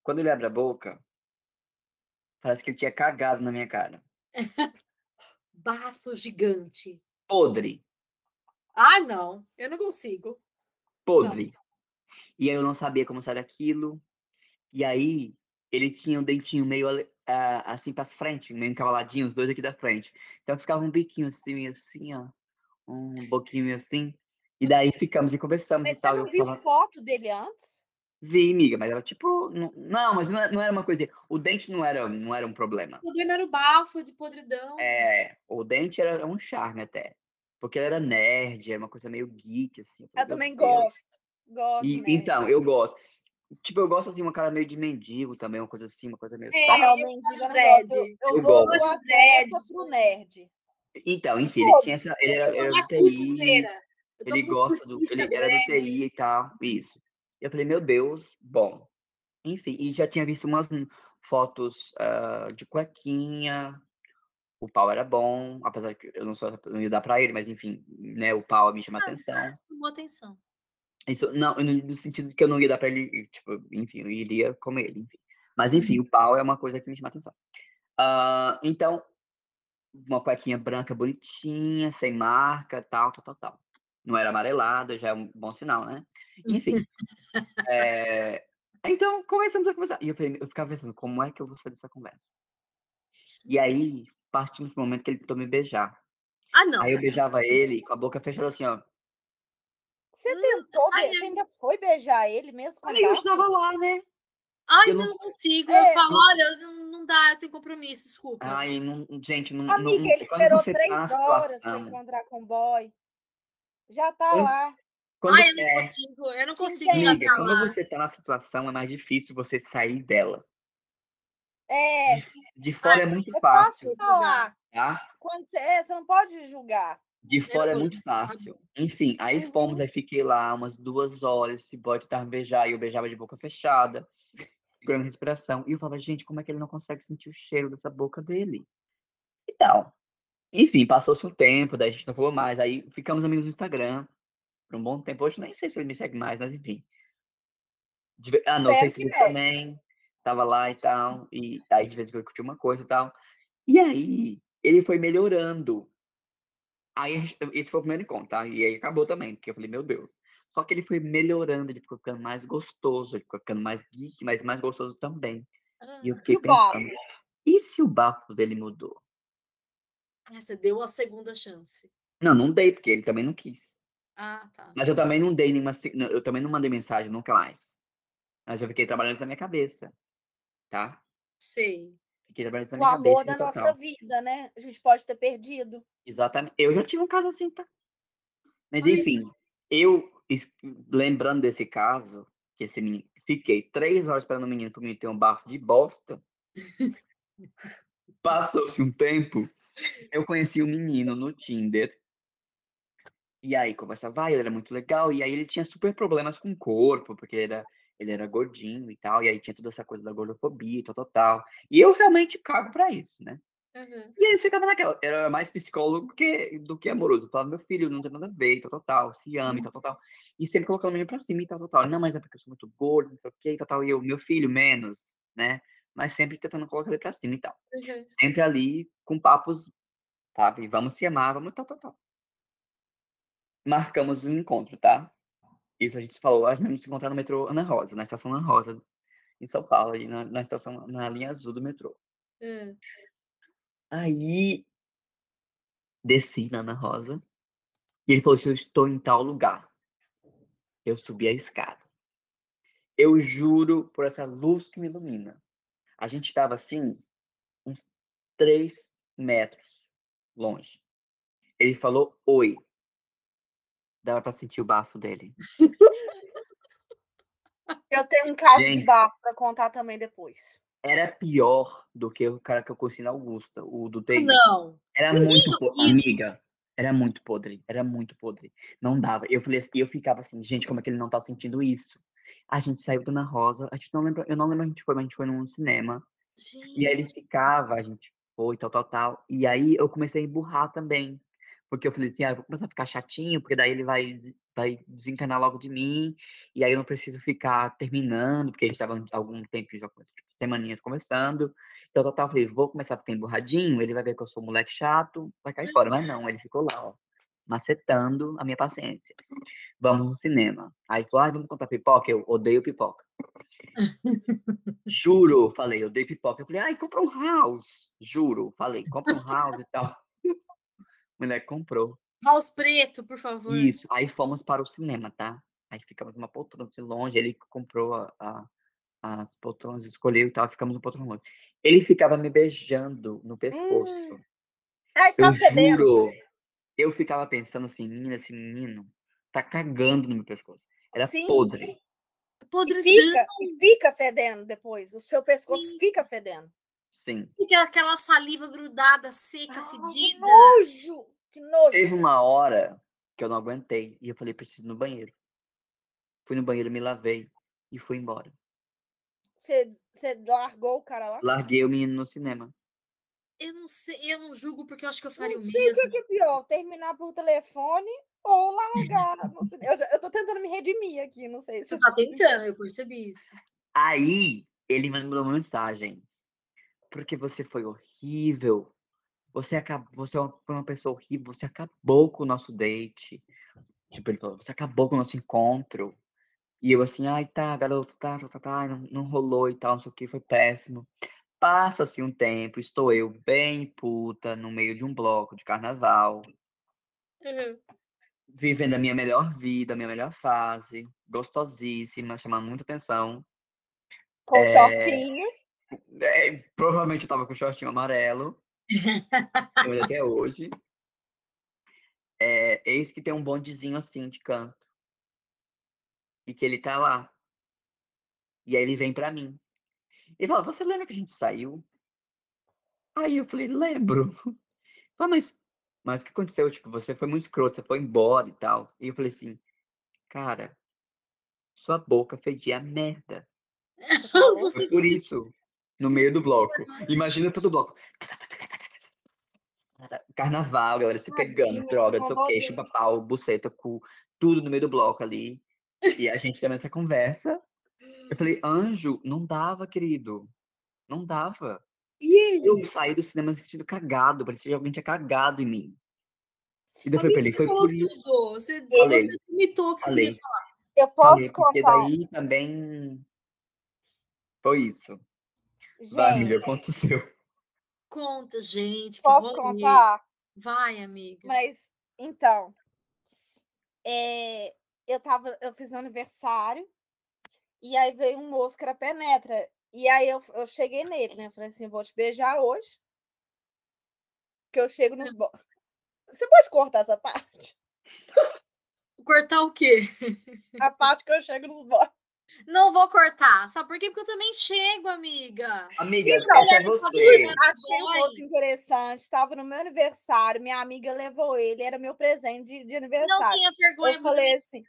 Quando ele abre a boca, parece que ele tinha cagado na minha cara. Bafo gigante. Podre, Ah, não. Eu não consigo. podre. E aí eu não sabia como sair daquilo. E aí ele tinha um dentinho meio ah, assim pra frente, meio encavaladinho, os dois aqui da frente. Então ficava um biquinho assim, meio assim, ó. Um boquinho assim. E daí ficamos e conversamos Mas e você tal. e não viu falava, foto dele antes? vi, amiga, mas era tipo. Não, mas não era, não era uma coisa. O dente não era, não era um problema. O problema era o bafo de podridão. É, o dente era um charme até. Porque ele era nerd, era uma coisa meio geek, assim. Eu também gosto. Gosto, E, então, eu gosto. Tipo, eu gosto assim, uma cara meio de mendigo também, uma coisa assim, uma coisa meio. É, Ah, não, eu dread. gosto. Eu, eu Eu gosto. dread. pro nerd. Então, enfim, ele tinha essa. Ele era, de TI. Ele gosta do. Ele era do. TI e tal. Isso. E eu falei, meu Deus, bom. Enfim, e já tinha visto umas fotos ah, de cuequinha. O pau era bom, apesar que eu não sou eu não ia dar pra ele, mas enfim, né? O pau me chama atenção. Chamou atenção. Isso, não, no no sentido de que eu não ia dar pra ele, tipo, enfim, eu iria comer ele, enfim. Mas enfim, o pau é uma coisa que me chama atenção. Ah, então, uma cuequinha branca bonitinha, sem marca, tal, tal, tal, tal. Não era amarelada, já é um bom sinal, né? Enfim. é, Então, começamos a conversar. E eu, falei- eu ficava pensando, como é que eu vou sair dessa conversa? E aí, partimos pro momento que ele tentou me beijar. Ah, não. Aí eu beijava ele com a boca fechada assim, ó. Você tentou, ai, você ainda foi beijar ele mesmo com Aí eu estava lá, né? Ai, eu eu não- não consigo. É, eu falo, não- olha, não, não dá, eu tenho compromisso, desculpa. Ai, não, gente, não. não- Amiga, ele quando esperou três tá na horas pra situação- encontrar com o boy. Já tá Hum? lá. Quando, Ai, eu não é, consigo, eu não consigo amiga, tá quando lá. você tá na situação, é mais difícil você sair dela. É, De fora Ah, é muito é fácil fácil, falar. tá? Quando você, é, você não pode julgar. De fora é muito fácil. Enfim, aí Uhum. fomos, aí fiquei lá umas duas horas, esse boy tentava me beijar, e eu beijava de boca fechada, segurando a respiração. E eu falava, gente, como é que ele não consegue sentir o cheiro dessa boca dele? E tal. Enfim, passou-se um tempo, daí a gente não falou mais. Aí ficamos amigos no Instagram por um bom tempo. Hoje nem sei se ele me segue mais, mas enfim. De Ah, Facebook não. também. Tava lá e tal. E aí de vez em quando eu curti uma coisa e tal. E aí, ele foi melhorando. Aí, esse foi o primeiro encontro, tá? E aí acabou também, porque eu falei, meu Deus. Só que ele foi melhorando, ele ficou ficando mais gostoso, ele ficou ficando mais geek, mas mais gostoso também. Ah, E eu fiquei o bafo? pensando, e se o bafo dele mudou? Ah, você deu a segunda chance. Não, não dei, porque ele também não quis. Ah, tá. Mas eu também não dei nenhuma. Eu também não mandei mensagem nunca mais. Mas eu fiquei trabalhando isso na minha cabeça. Tá? Sei. Fiquei trabalhando isso na O minha amor cabeça. da e nossa total. vida, né? A gente pode ter perdido. Exatamente. Eu já tive um caso assim, tá? Mas Ai. enfim, eu lembrando desse caso, que esse menino. Fiquei três horas esperando o menino pro menino ter um bafo de bosta. Passou-se um tempo, eu conheci o menino no Tinder. E aí conversava, ele era muito legal, e aí ele tinha super problemas com o corpo, porque ele era, ele era gordinho e tal, e aí tinha toda essa coisa da gordofobia e tal, tal, tal. E eu realmente cago pra isso, né? Uhum. E aí ficava naquela, era mais psicólogo que, do que amoroso. Eu falava, meu filho, não tem nada a ver, tal, tal, tal, se ama e tal, tal, tal. E sempre colocando o menino pra cima e tal, tal, tal. Não, mas é porque eu sou muito gordo, não sei o que, tal, tal. E eu, meu filho, menos, né? Mas sempre tentando colocar ele pra cima e tal. Uhum. Sempre ali com papos, sabe? Vamos se amar, vamos tal, tal, tal. Marcamos um encontro, tá? Isso a gente falou, a gente se encontrar no metrô Ana Rosa, na estação Ana Rosa, em São Paulo, ali na, na estação, na linha azul do metrô. Uhum. Aí desci na Ana Rosa e ele falou: se eu estou em tal lugar, eu subi a escada. Eu juro por essa luz que me ilumina. A gente estava assim, uns três metros longe. Ele falou: oi. Dava pra sentir o bafo dele. Eu tenho um caso de Gente. bafo pra contar também depois. Era pior do que o cara que eu conheci na Augusta, o do TI. Não. Era Ninguém muito podre, amiga. Era muito podre, era muito podre. Não dava. Eu falei assim, eu ficava assim, gente, como é que ele não tá sentindo isso? A gente saiu do Ana Rosa, a gente não lembra, eu não lembro onde a gente foi, mas a gente foi num cinema. E aí ele Gente. ficava, a gente foi, tal, tal, tal. E aí eu comecei a emburrar também. Porque eu falei assim, ah, eu vou começar a ficar chatinho, porque daí ele vai, vai desencanar logo de mim. E aí eu não preciso ficar terminando, porque a gente tava algum tempo já, tipo, semaninhas conversando. Então, eu falei, vou começar a ficar emburradinho, ele vai ver que eu sou um moleque chato, vai cair fora. Mas não, ele ficou lá, ó, macetando a minha paciência. Vamos no cinema. Aí falou, ah, vamos contar pipoca? Eu odeio pipoca. Juro, falei, dei pipoca. Eu falei, ai, compra um house. Juro, falei, compra um house e tal. Moleque comprou. House preto, por favor. Isso. Aí fomos para o cinema, tá? Aí ficamos numa poltrona assim longe. Ele comprou a, a, as poltronas, escolheu e tal. Ficamos no poltrona longe. Ele ficava me beijando no pescoço. Hum. Ai, Eu tá fedendo. juro. Eu ficava pensando assim, menina, esse menino tá cagando no meu pescoço. Era Sim. podre. E Podridão. fica, e fica fedendo depois. O seu pescoço fica fedendo. Sim. Fica aquela saliva grudada, seca, Ah, que fedida. nojo! Que nojo! Teve uma hora que eu não aguentei. E eu falei, preciso ir no banheiro. Fui no banheiro, me lavei e fui embora. Você, largou o cara lá? Larguei o menino no cinema. Eu não sei, eu não julgo porque eu acho que eu faria Não o sei o que é mesmo. que é pior, terminar por telefone ou largar. no cinema. eu, já- eu tô tentando me redimir aqui, não sei se Você tá tentando, eu percebi isso. Aí ele me mandou uma mensagem. Porque você foi horrível. Você acabou, você é uma- foi uma pessoa horrível, você acabou com o nosso date. Tipo, ele falou, você acabou com o nosso encontro. E eu assim, ai, tá, garoto, tá, tá, tá, tá, não, não rolou e tal, não sei o que, foi péssimo. Passa-se um tempo, estou eu bem puta, no meio de um bloco de carnaval, Uhum. vivendo a minha melhor vida, a minha melhor fase, gostosíssima, chamando muita atenção. com É, shortinho. É, provavelmente eu tava com o shortinho amarelo. Até hoje. É, eis que tem um bondezinho assim de canto. E que ele tá lá. E aí ele vem pra mim. Ele fala, você lembra que a gente saiu? Aí eu falei, lembro. Ah, mas, mas o que aconteceu? Tipo, você foi muito escroto, você foi embora e tal. E eu falei assim, cara, sua boca fedia a merda. Você por isso. No Sim, meio do bloco. Imagina todo o bloco. Carnaval, galera se pegando, droga, não sei o chupa pau, buceta, cu, tudo no meio do bloco ali. E a gente tendo essa conversa. Eu falei, anjo, não dava, querido. Não dava. E ele? Eu saí do cinema assistindo cagado, parecia que alguém tinha cagado em mim. E daí eu falei pra ele, você foi falou por. Você, Falei. você imitou o que você queria falar. Eu posso Falei, porque contar. daí também foi isso. Vai, amiga, conta o seu. Conta, gente. Posso contar? Vai, amiga. Mas, então, é, eu tava, eu fiz um aniversário, e aí veio um moço que era penetra. E aí eu, eu cheguei nele, né? Falei assim, vou te beijar hoje. Que eu chego nos bo... Você pode cortar essa parte? Cortar o quê? A parte que eu chego nos boys. Não vou cortar. Sabe por quê? Porque eu também chego, amiga. Amiga, Então, essa é você. Achei moço interessante, estava no meu aniversário, minha amiga levou ele, era meu presente de, de Não aniversário. tenha vergonha. eu falei assim.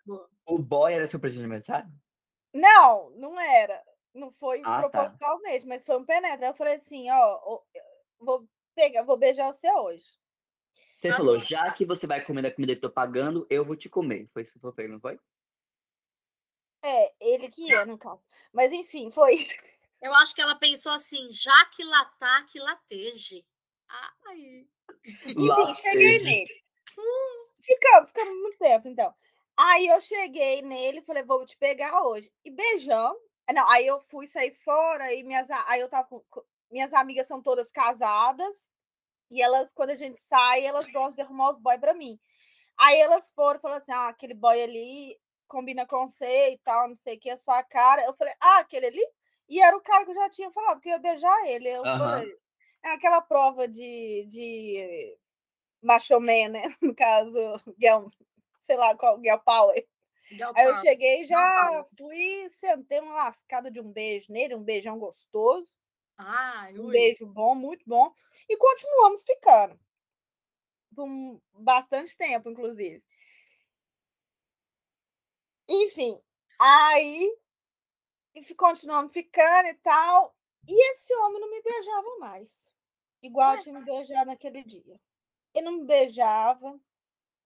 O boy era seu presente de aniversário? Não, não era. Não foi Ah, tá. propositalmente, mas foi um penetra. Eu falei assim, ó, eu vou pegar, vou beijar você hoje. Você Ah, falou, já que você vai comer da comida que eu tô pagando, eu vou te comer. Foi isso que você falou, não foi? É, ele que é, no caso. Mas enfim, foi. Eu acho que ela pensou assim, já que lá tá, que lateje. Ai. Enfim, cheguei nele. Ficamos, ficamos muito tempo, então. Aí eu cheguei nele, falei, vou te pegar hoje. E beijamos. Ah, Não, aí eu fui sair fora e minhas, aí eu tava com, com- minhas amigas são todas casadas e elas, quando a gente sai, elas gostam de arrumar os boy pra mim. Aí elas foram, falaram assim, ah, aquele boy ali combina com você e tal, não sei o que, a sua cara. Eu falei, ah, aquele ali? E era o cara que eu já tinha falado que eu ia beijar ele. Eu Aham. falei, é aquela prova de, de macho man, né? No caso, girl, sei lá qual, girl power. Aí eu Power. cheguei e já fui, sentei uma lascada de um beijo nele, um beijão gostoso, Ai, um ui. beijo bom, muito bom, e continuamos ficando. Por bastante tempo, inclusive. Enfim, aí continuamos ficando e tal. E esse homem não me beijava mais. Igual Ué? tinha me beijado naquele dia. Ele não me beijava.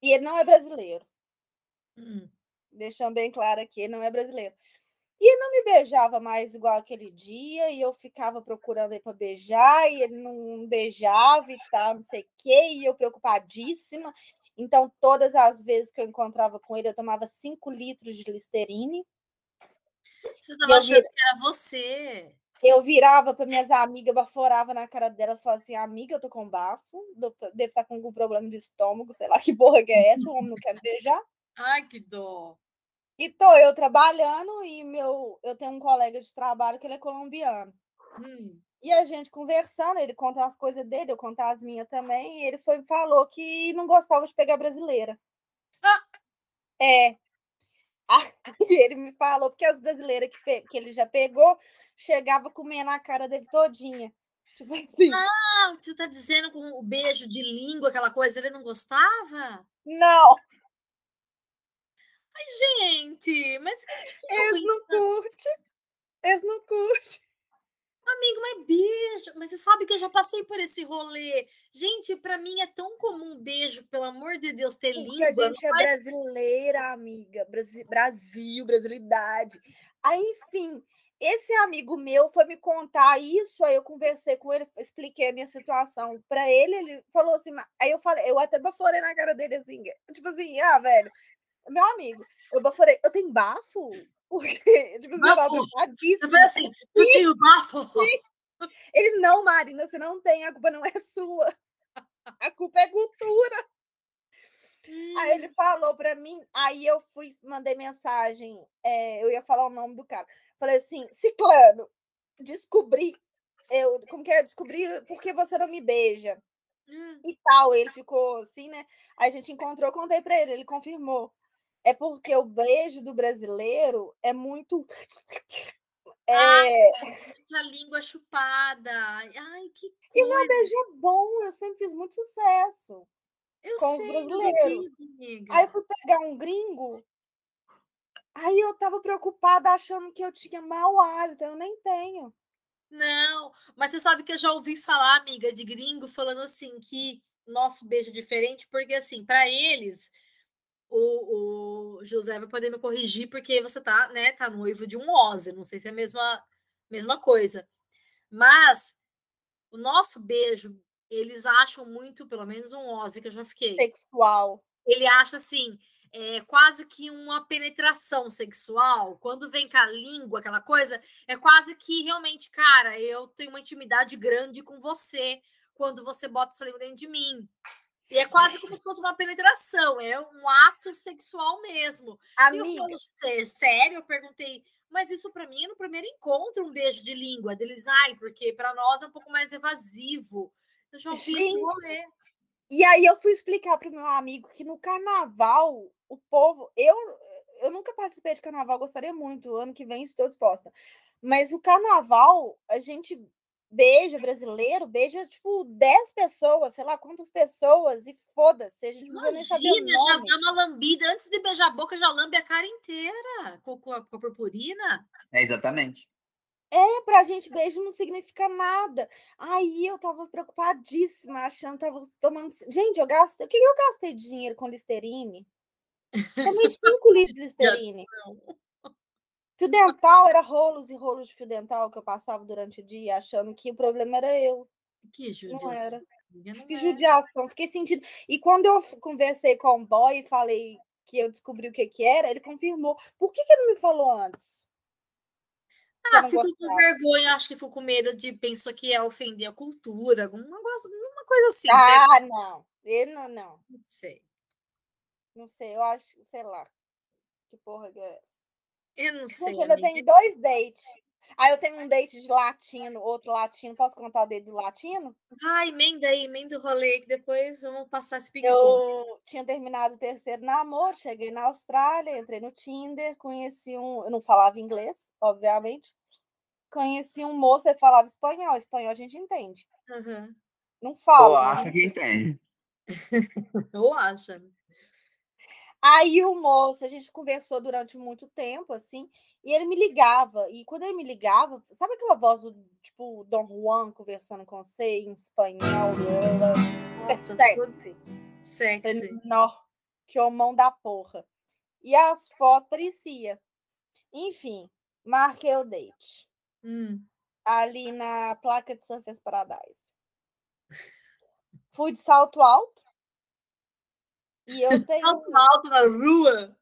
E ele não é brasileiro. Hum. Deixando bem claro aqui, ele não é brasileiro. E ele não me beijava mais igual aquele dia, e eu ficava procurando ele para beijar, e ele não beijava e tal, não sei o quê, e eu preocupadíssima. Então, todas as vezes que eu encontrava com ele, eu tomava 5 litros de Listerine. Você tava achando vir- que era você. eu virava para minhas amigas, baforava na cara delas, falava assim: amiga, eu tô com bafo, devo devo estar com algum problema de estômago, sei lá que porra que é essa, o homem não quer me beijar. Ai, que dó. E tô eu trabalhando, e meu, eu tenho um colega de trabalho que ele é colombiano. Hum. E a gente conversando, ele conta as coisas dele, eu contar as minhas também, e ele foi falou que não gostava de pegar brasileira. Ah! É. Aí ele me falou, porque as brasileiras que, que ele já pegou, chegava comendo a cara dele todinha. Tipo assim, Ah, você tá dizendo com o beijo de língua, aquela coisa, ele não gostava? não, Gente, mas Eles não curte. Eles não curte. Amigo, mas beijo. Mas você sabe que eu já passei por esse rolê. Gente, pra mim é tão comum beijo, pelo amor de Deus, ter Porque língua. a não gente é faz- brasileira, amiga. Brasi- Brasil, brasilidade. Aí, enfim, esse amigo meu foi me contar isso, aí eu conversei com ele, expliquei a minha situação pra ele, ele falou assim, aí eu falei, eu até baforei na cara dele assim, tipo assim, ah, velho, meu amigo, eu baforei, eu tenho bafo? Porque, tipo assim, eu Bafo? Eu preocupadíssima. falei assim, eu tenho bafo. Ele, não, Marina, você não tem, a culpa não é sua. A culpa é cultura. Aí ele falou pra mim, aí eu fui, mandei mensagem, é, eu ia falar o nome do cara. Falei assim, Ciclano, descobri, eu, como que é? Descobri por que você não me beija Hum, e tal. Ele ficou assim, né? Aí a gente encontrou, eu contei pra ele, ele confirmou. É porque o beijo do brasileiro é muito. Ah, É, a língua chupada. Ai, que e meu coisa. beijo é bom, eu sempre fiz muito sucesso. Eu com os sei, eu brasileiros. Aí eu fui pegar um gringo, aí eu tava preocupada achando que eu tinha mau hálito, eu nem tenho. Não, mas você sabe que eu já ouvi falar, amiga, de gringo falando assim que nosso beijo é diferente, porque assim, para eles, o, o José vai poder me corrigir, porque você tá, né, tá noivo de um Ozzy, não sei se é a mesma, mesma coisa. Mas o nosso beijo, eles acham muito, pelo menos um Ozzy que eu já fiquei. Sexual. Ele acha assim, é, quase que uma penetração sexual. Quando vem com a língua, aquela coisa, é quase que realmente, cara, eu tenho uma intimidade grande com você quando você bota essa língua dentro de mim. E é quase como se fosse uma penetração, é um ato sexual mesmo. E eu Amiga, falo, "Sé- sério? Eu perguntei, mas isso pra mim é no primeiro encontro, um beijo de língua. Deles, ai, porque pra nós é um pouco mais evasivo. Eu já ouvi esse rolê. e aí eu fui explicar pro meu amigo que no carnaval, o povo. Eu, eu nunca participei de carnaval, gostaria muito. Ano que vem estou disposta. Mas o carnaval, a gente beija brasileiro, beija tipo 10 pessoas, sei lá quantas pessoas, e foda-se, Imagina, já dá uma lambida antes de beijar a boca, já lambe a cara inteira com, com a, com a purpurina. É exatamente. É, pra gente beijo não significa nada. Aí eu tava preocupadíssima, achando que tava tomando. Gente, eu gastei. O que que eu gastei de dinheiro com Listerine? Tomei 5 litros de Listerine. Fio dental era rolos e rolos de fio dental que eu passava durante o dia, achando que o problema era eu. Que Não judiação. era. amiga, não Que judiação, fiquei sentindo. E quando eu conversei com o boy e falei que eu descobri o que que era, ele confirmou. Por que que ele não me falou antes? Ah, não fico com vergonha, acho que ficou com medo de, pensou que ia ofender a cultura, algum negócio, alguma coisa assim, Ah, não. Ele não, não. não sei. Não sei, eu acho, sei lá. Que porra que é essa? Eu não sei, Gente, ainda amiga. tem dois dates. Aí eu tenho um date de latino, outro latino. Posso contar o date do latino? Vai, emenda aí, emenda o rolê, que depois vamos passar esse ping-pong. Eu tinha terminado o terceiro namoro, cheguei na Austrália, entrei no Tinder, conheci um. Eu não falava inglês, obviamente. Conheci um moço, ele falava espanhol. Espanhol a gente entende. Aham. Não Ou falo. mas acha que entende. Ou acha. Aí o moço, a gente conversou durante muito tempo, assim, e ele me ligava. E quando ele me ligava, sabe aquela voz do tipo Dom Juan conversando com você em espanhol? Ela, super Nossa, sexy. sexy. Nó, que homão da porra. E as fotos parecia. Enfim, marquei o date. Hum. Ali na placa de Surface Paradise. Fui de salto alto. E eu tenho. Salto alto na rua.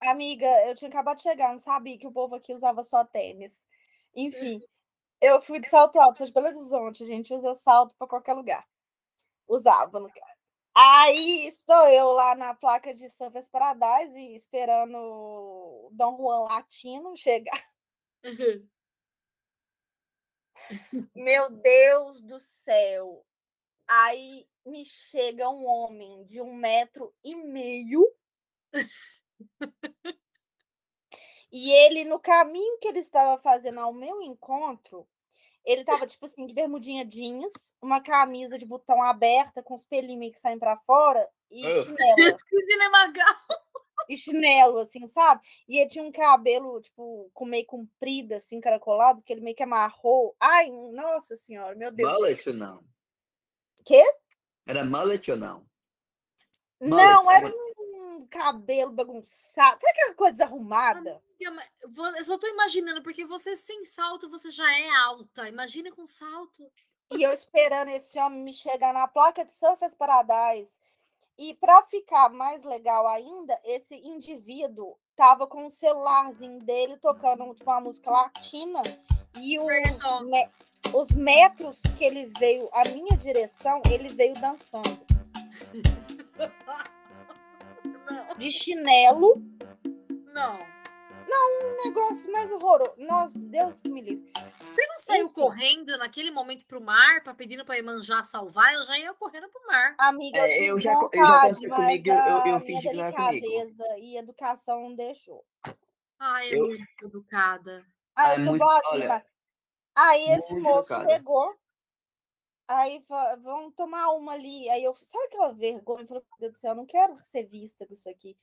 Amiga, eu tinha acabado de chegar, não sabia que o povo aqui usava só tênis. Enfim, eu fui de salto alto, de Belo Horizonte, a gente usa salto para qualquer lugar. Usava, no caso. Aí estou eu lá na placa de Surface Paradise esperando o Dom Juan Latino chegar. Meu Deus do céu! Aí me chega um homem de um metro e meio. E ele, no caminho que ele estava fazendo ao meu encontro, ele estava, tipo assim, de bermudinha jeans, uma camisa de botão aberta, com os pelinhos que saem para fora, e Ugh. chinelo. É e chinelo, assim, sabe? E ele tinha um cabelo, tipo, com meio comprido, assim, caracolado, que ele meio que amarrou. Ai, nossa senhora, meu Deus. Mullet ou não? Quê? Era mullet ou não? Não, Mullet, era um cabelo bagunçado. Sabe aquela coisa desarrumada? Amiga, Eu só tô imaginando, porque você sem salto, você já é alta. Imagina com salto. E eu esperando esse homem me chegar na placa de Surfers Paradise. E para ficar mais legal ainda, esse indivíduo tava com o celularzinho dele tocando tipo, uma música latina e me- os metros que ele veio, a minha direção, ele veio dançando. Não, De chinelo, não. um negócio mais horroroso. Nossa, Deus que me livre. Você não saiu Isso. correndo naquele momento pro mar, pra pedindo pra Iemanjá salvar? Eu já ia correndo pro mar. Amiga, É, eu, eu já- eu já vontade, aconteceu mas comigo, eu- eu- eu a fingi que minha não era comigo. delicadeza e educação não deixou. Ai, é Eu- muito educada. Ah, eu é sou muito- boazinha, olha, Aí esse muito moço educada. chegou, aí vamos tomar uma ali. Aí eu, sabe aquela vergonha? Eu falei, meu Deus do céu, eu não quero ser vista com isso aqui.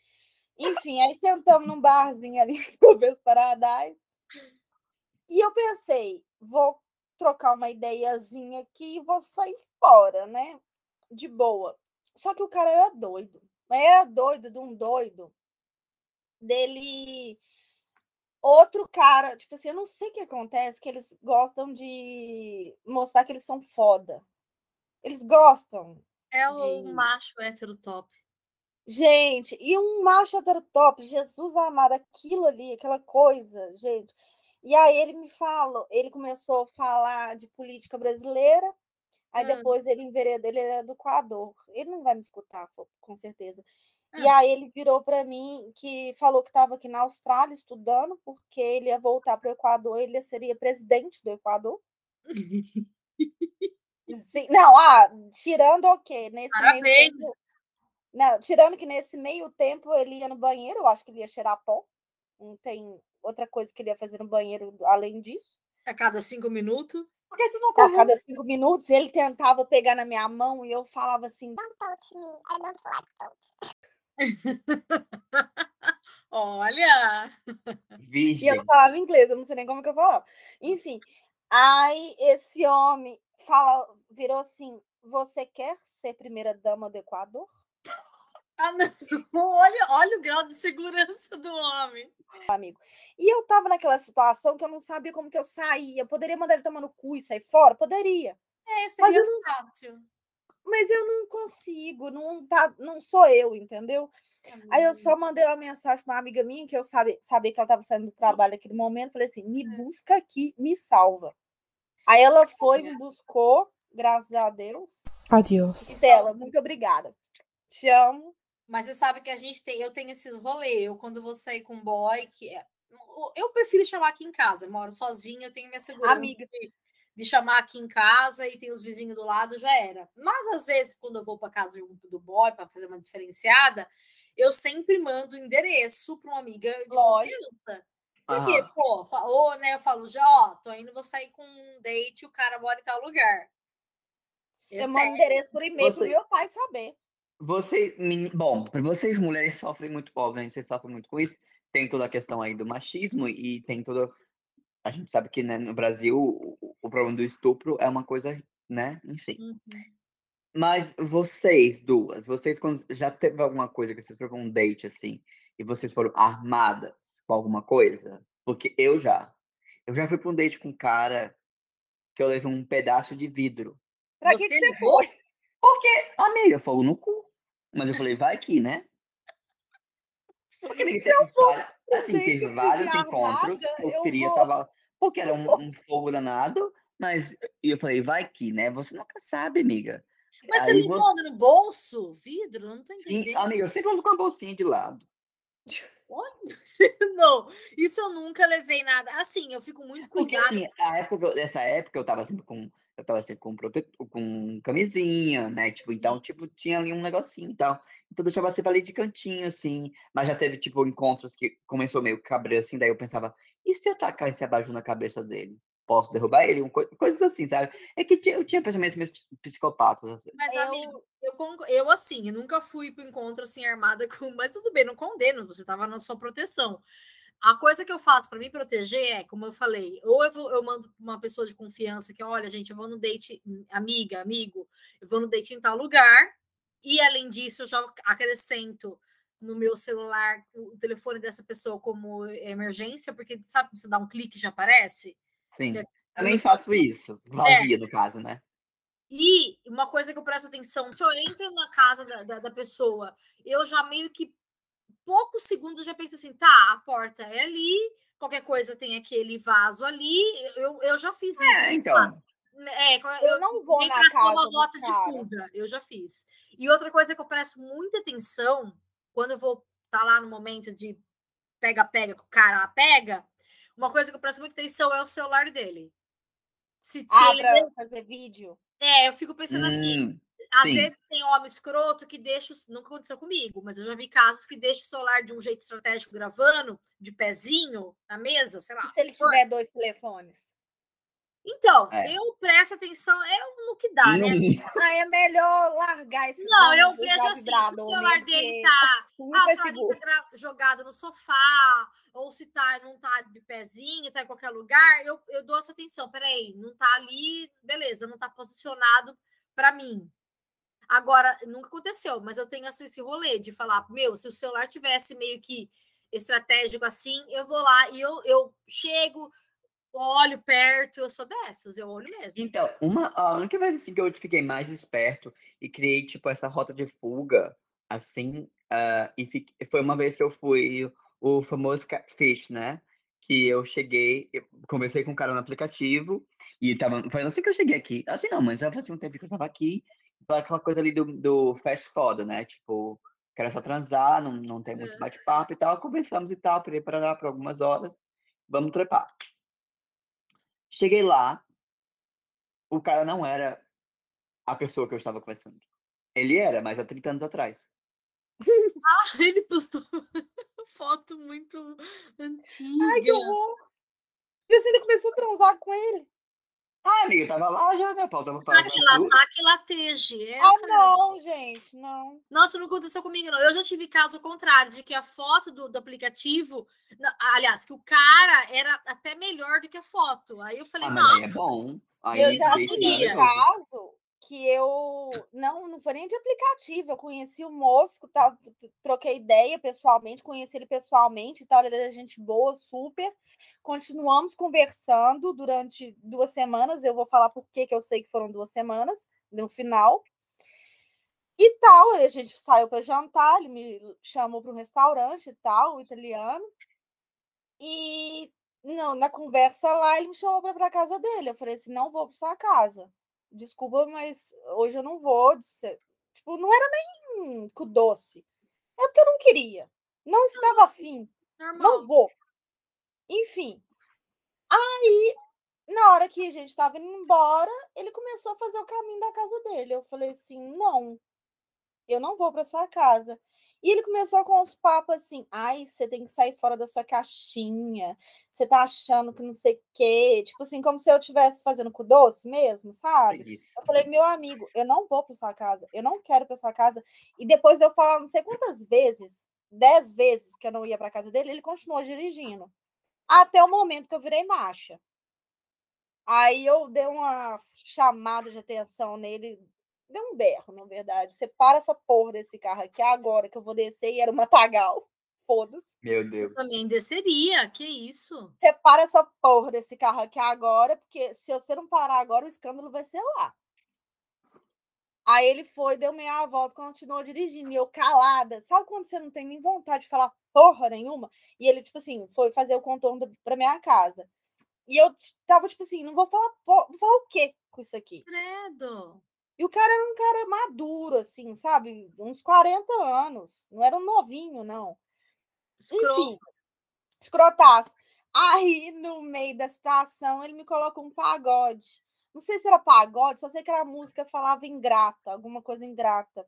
Enfim, aí sentamos num barzinho ali no Vez Paradise. E eu pensei, vou trocar uma ideiazinha aqui e vou sair fora, né? De boa. Só que o cara era doido. Mas era doido de um doido dele outro cara, tipo assim, eu não sei o que acontece, que eles gostam de mostrar que eles são foda. Eles gostam. É o De- macho hétero top. Gente, e um macho heterotop, Jesus amado, aquilo ali, aquela coisa, gente. E aí ele me falou, ele começou a falar de política brasileira, aí Hum. depois ele enveredou, ele era do Equador. Ele não vai me escutar, com certeza. E Ah. aí ele virou para mim que falou que estava aqui na Austrália estudando, porque ele ia voltar para o Equador, ele seria presidente do Equador. Sim, não, ah, tirando o quê? Nesse meio Parabéns. tempo, não, tirando que nesse meio tempo ele ia no banheiro, eu acho que ele ia cheirar pó. Não tem outra coisa que ele ia fazer no banheiro além disso. A cada cinco minutos. Por que tu não A correu? cada cinco minutos ele tentava pegar na minha mão e eu falava assim, don't touch me, I don't like touch. Olha! E eu Virgem. não falava inglês, eu não sei nem como que eu falava. Enfim, aí esse homem fala, virou assim: Você quer ser primeira dama do Equador? Ah. Olha, olha o grau de segurança do homem. E eu tava naquela situação que eu não sabia como que eu saía. Eu poderia mandar ele tomar no cu e sair fora? Poderia. É, Mas seria eu fácil. Mas eu não consigo, não, tá, não sou eu, entendeu? Aí eu só mandei uma mensagem para uma amiga minha, que eu sabe, sabia que ela estava saindo do trabalho naquele momento. Falei assim: me busca aqui, me salva. Aí ela foi, me buscou, graças a Deus. Adiós. Estela, muito obrigada. Te amo. Mas você sabe que a gente tem, eu tenho esses rolês. Eu, quando vou sair com um boy, que é, eu prefiro chamar aqui em casa. Moro sozinha, eu tenho minha segurança Amiga. De, chamar aqui em casa e tem os vizinhos do lado, já era. Mas às vezes, quando eu vou para casa do- do boy para fazer uma diferenciada, eu sempre mando o endereço para uma amiga de confiança. Porque, Aham. pô, ou, né, eu falo, já, ó, tô indo, vou sair com um date, o cara mora em tal lugar. É Eu mando sério. endereço por e-mail pro Você- meu pai saber. Vocês, meni- bom, para vocês mulheres sofrem muito, obviamente, vocês sofrem muito com isso. Tem toda a questão aí do machismo e tem toda. A gente sabe que né, no Brasil o, o- problema do estupro é uma coisa, né? Enfim. Uhum. Mas vocês duas, vocês quando já teve alguma coisa que vocês foram um date assim e vocês foram armadas com alguma coisa? Porque eu já. Eu já fui para um date com um cara que eu levei um pedaço de vidro. Pra Você que você foi? Porque, amiga, fogo no cu. Mas eu falei, vai aqui, né? Porque, amiga, teve vários, assim, date teve eu vários encontros armada, eu eu queria vou. tava. Porque era um, um fogo danado, mas e eu falei, vai aqui, né? Você nunca sabe, amiga. Mas você Aí levou você- onde? no bolso? Vidro? Não tô Sim, entendendo. amiga, eu sempre ando com a bolsinha de lado. Olha, não, isso eu nunca levei nada. Assim, eu fico muito Porque cuidada. assim, a época, que nessa época eu tava sempre com. Eu tava sempre com, protetor, com camisinha, né? Tipo, então, tipo, tinha ali um negocinho e tal. Então deixava sempre ali de cantinho, assim. Mas já teve, tipo, encontros que começou meio cabreiro, assim, daí eu pensava, e se eu tacar esse abajur na cabeça dele? posso derrubar ele, um co- coisas assim, sabe? É que eu tinha pensamentos meio psicopatas. Assim. Mas, Eu- amigo, eu, eu assim, eu nunca fui pro encontro assim armada com. Mas tudo bem, não condeno, você tava na sua proteção. A coisa que eu faço para me proteger é, como eu falei, ou eu, vou- eu mando uma pessoa de confiança que, olha, gente, eu vou no date, amiga, amigo, eu vou no date em tal lugar, e além disso, eu já acrescento no meu celular o telefone dessa pessoa como emergência, porque sabe, você dá um clique e já aparece? Sim. Que- Também não faço isso. Vazia, no caso, né? E uma coisa que eu presto atenção, se eu entro na casa da, da, da pessoa, eu já meio que poucos segundos eu já penso assim, tá, a porta é ali, qualquer coisa tem aquele vaso ali, eu, eu já fiz isso. É, então. É, Eu não vou nem na uma casa dos rota de fuga, eu já fiz. E outra coisa que eu presto muita atenção, quando eu vou estar lá no momento de pega-pega com o cara, pega, uma coisa que eu presto muita atenção é o celular dele. Se, se Ah, ele fazer vídeo? é, eu fico pensando assim, Hum, às sim. vezes tem homem escroto que deixa, o- nunca aconteceu comigo, mas eu já vi casos que deixa o celular de um jeito estratégico gravando, de pezinho, na mesa, sei lá. Se ele tiver dois telefones? Então, É. eu presto atenção, é no que dá, né? Ah, é melhor largar esse Não, eu vejo assim, se o vibrador celular mesmo, dele porque tá, ah, o é celular dele tá gra- jogado no sofá, ou se tá, não tá de pezinho, tá em qualquer lugar, eu, eu dou essa atenção. Peraí, não tá ali, beleza, não tá posicionado para mim. Agora, nunca aconteceu, mas eu tenho esse, esse rolê de falar, meu, se o celular tivesse meio que estratégico assim, eu vou lá e eu, eu chego, olho perto, eu sou dessas, eu olho mesmo. Então, uma, a única vez assim que eu fiquei mais esperto e criei, tipo, essa rota de fuga, assim, ah, e fique- foi uma vez que eu fui o famoso catfish, né? Que eu cheguei, eu conversei com um cara no aplicativo, e tava, foi assim que eu cheguei aqui. Assim não, mas já fazia um tempo que eu tava aqui, foi aquela coisa ali do, do fast foda, né? Tipo, quero só transar, não, não tem muito É. bate-papo e tal, conversamos e tal, parei para lá por algumas horas, vamos trepar. Cheguei lá, o cara não era a pessoa que eu estava conversando. Ele era, mas há 30 anos atrás. Ele postou foto muito antiga. Ai, que horror! E assim, ele começou a transar com ele? Ah, amiga, tava lá já, né? Pauta pra Tá que lá, tá que lateje. É, Ah, não, gente, não. Nossa, não aconteceu comigo, não. Eu já tive caso contrário, de que a foto do, do aplicativo. não, aliás, que o cara era até melhor do que a foto. Aí eu falei, Ah, mas aí nossa. é bom. Aí Eu já date queria. caso que eu não, não foi nem de aplicativo, eu conheci o moço, tal, troquei ideia pessoalmente, conheci ele pessoalmente tal, ele era gente boa, super. Continuamos conversando durante duas semanas, eu vou falar por que eu sei que foram duas semanas, no final. E tal, a gente saiu para jantar, ele me chamou para um restaurante e tal, italiano. E não, na conversa lá, ele me chamou para para casa dele. Eu falei assim: não vou para sua casa. Desculpa, mas hoje eu não vou. Tipo, não era nem com doce. É porque eu não queria. Não estava afim. Não vou. Enfim. Aí, na hora que a gente estava indo embora, ele começou a fazer o caminho da casa dele. Eu falei assim: não, eu não vou para sua casa. E ele começou com uns papos assim: ai, você tem que sair fora da sua caixinha, você tá achando que não sei o quê. Tipo assim, como se eu estivesse fazendo com doce mesmo, sabe? Eu falei, meu amigo, eu não vou para sua casa, eu não quero para sua casa. E depois de eu falar não sei quantas vezes, dez vezes que eu não ia para casa dele, ele continuou dirigindo. Até o momento que eu virei marcha. Aí eu dei uma chamada de atenção nele, dei um berro, na verdade. Você para essa porra desse carro aqui agora que eu vou descer e era uma Matagal. Foda-se. Meu Deus. Também desceria, que isso? Você para essa porra desse carro aqui agora, porque se você não parar agora, o escândalo vai ser lá. Aí ele foi, deu meia volta, continuou dirigindo, e eu calada. Sabe quando você não tem nem vontade de falar porra nenhuma? E ele, tipo assim, foi fazer o contorno pra minha casa. E eu tava, tipo assim, não vou falar, po- vou falar o quê com isso aqui? Credo. E o cara era um cara maduro, assim, sabe? Uns 40 anos. Não era um novinho, não. Escroto. Enfim, escrotaço. Aí, no meio da situação, ele me colocou um pagode. Não sei se era pagode, só sei que era música falava ingrata, alguma coisa ingrata.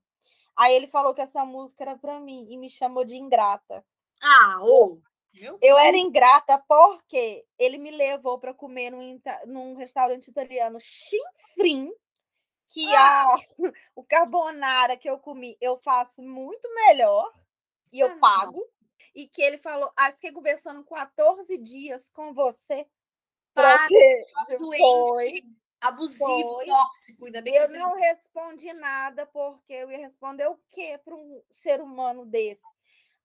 Aí ele falou que essa música era pra mim e me chamou de ingrata. Ah, ou. Eu era ingrata porque ele me levou para comer num, num restaurante italiano chinfrim, que a, o carbonara que eu comi eu faço muito melhor e Ah, eu não. pago. E que ele falou, ah, fiquei conversando 14 dias com você. Para, ser... doente, Foi. abusivo, Foi. tóxico. Ainda bem que Eu não respondi nada, porque eu ia responder o quê para um ser humano desse?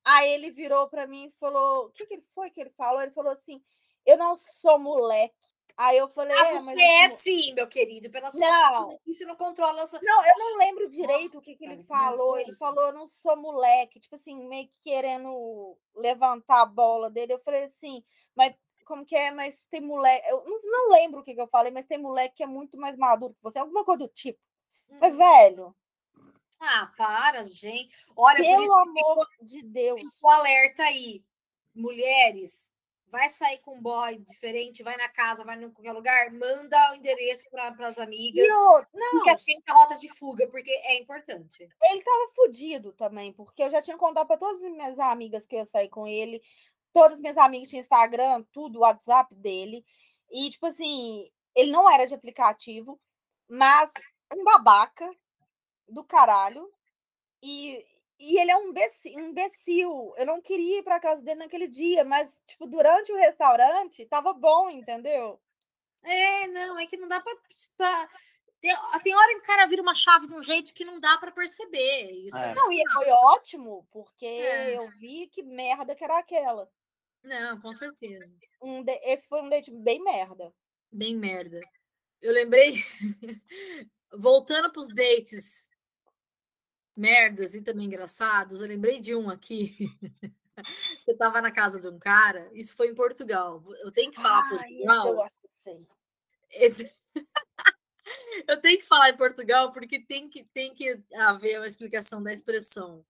Aí ele virou para mim e falou: o que, que ele foi que ele falou? Ele falou assim: eu não sou moleque. Aí eu falei: Ah, é, você é mo- sim, meu querido. Pela sua Não. aqui, você não controla a sua... Não, eu não lembro direito Nossa, o que, que ele falou. Ele falou: eu não sou moleque. Tipo assim, meio que querendo levantar a bola dele. Eu falei assim: mas como que é? Mas tem moleque. Eu não, não lembro o que, que eu falei, mas tem moleque que é muito mais maduro que você. Alguma coisa do tipo. Mas, Hum. velho, Ah, para, gente. Olha, pelo ficou, amor de Deus. ficou alerta aí. Mulheres, vai sair com um boy diferente, vai na casa, vai em qualquer lugar, manda o endereço para as amigas. E outro, não, Fica atenta à rota de fuga, porque é importante. ele tava fudido também, porque eu já tinha contado para todas as minhas amigas que eu ia sair com ele. Todas as minhas amigas tinham Instagram, tudo, WhatsApp dele. E, tipo assim, ele não era de aplicativo, mas um babaca do caralho. E, e ele é um imbecil, um imbecil. Eu não queria ir pra casa dele naquele dia, mas, tipo, durante o restaurante, tava bom, entendeu? É, não, é que não dá pra. pra- Tem, hora que o cara vira uma chave de um jeito que não dá pra perceber. Isso É. Não, e foi ótimo, porque É. eu vi que merda que era aquela. Não, com certeza. Um de- Esse foi um date bem merda. Bem merda. Eu lembrei. Voltando pros dates merdas e também engraçados, eu lembrei de um aqui. Eu tava na casa de um cara, isso foi em Portugal. Eu tenho que falar Ah, Portugal. eu acho que sei. Esse- Eu tenho que falar em Portugal porque tem que, tem que haver uma explicação da expressão.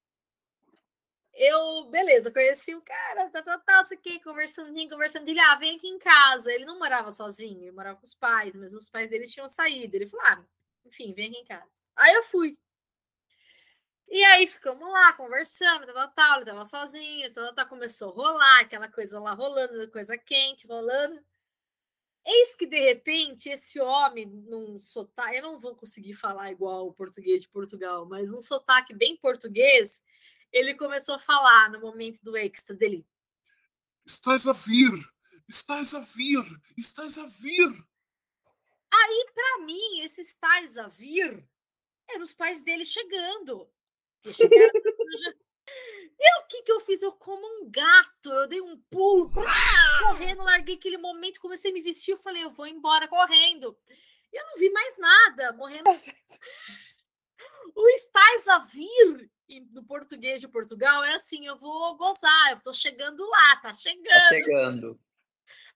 Eu, beleza, conheci o cara, tá, tá, tá, isso aqui, conversando, conversando. Ele, ah, vem aqui em casa. Ele não morava sozinho, ele morava com os pais, mas os pais dele tinham saído. Ele falou, ah, enfim, vem aqui em casa. Aí eu fui. E aí ficamos lá conversando, tal, tal, ele tava sozinho, tal, tal, começou a rolar, aquela coisa lá rolando, coisa quente rolando. Eis que de repente esse homem, num sotaque, eu não vou conseguir falar igual o português de Portugal, mas num sotaque bem português, ele começou a falar no momento do extra dele. Estás a vir! Estás a vir! Estás a vir! Para mim, esses tais a vir eram os pais dele chegando. E o que, que eu fiz? Eu como um gato, eu dei um pulo, correndo, larguei aquele momento, comecei a me vestir, eu falei, eu vou embora correndo. E eu não vi mais nada, morrendo. O estás a vir, no português de Portugal, é assim, eu vou gozar, eu tô chegando lá, tá Tá chegando. chegando.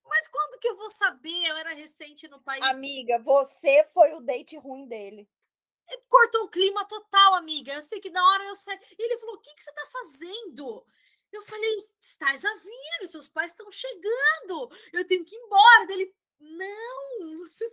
Mas quando que eu vou saber? Eu era recente no país. Amiga, você foi o date ruim dele. Cortou o clima total, amiga. Eu sei que na hora eu saí. E ele falou: O que, que você tá fazendo? Eu falei: Estás a vir, seus pais estão chegando. Eu tenho que ir embora. Dele, não, você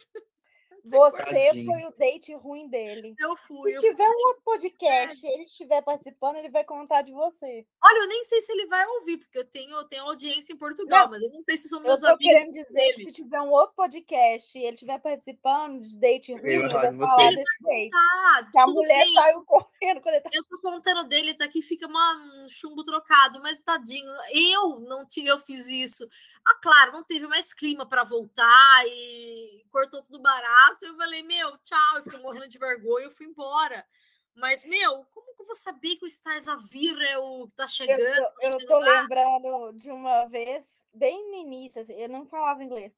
Você foi o date ruim dele. eu fui. Se eu tiver fui. um outro podcast e ele estiver participando, ele vai contar de você. Olha, eu nem sei se ele vai ouvir, porque eu tenho, eu tenho audiência em Portugal, Não, mas eu não sei se são Eu meus tô amigos. querendo dizer que dele. se tiver um outro podcast e ele estiver participando de date ruim, ele vai falar você. desse date. Tá, Que a mulher bem, saiu correndo quando ele tá. Eu tô contando dele, tá aqui, fica uma- um chumbo trocado, mas tadinho, eu não tive, eu fiz isso. Ah, claro, não teve mais clima para voltar e cortou tudo barato. Eu falei, meu, tchau, eu fiquei morrendo de vergonha, eu fui embora. Mas, meu, como que eu vou saber que o Estás a vir é o que tá Eu chegando? tô, tá eu tô lembrando de uma vez, bem no início, assim, eu não falava inglês.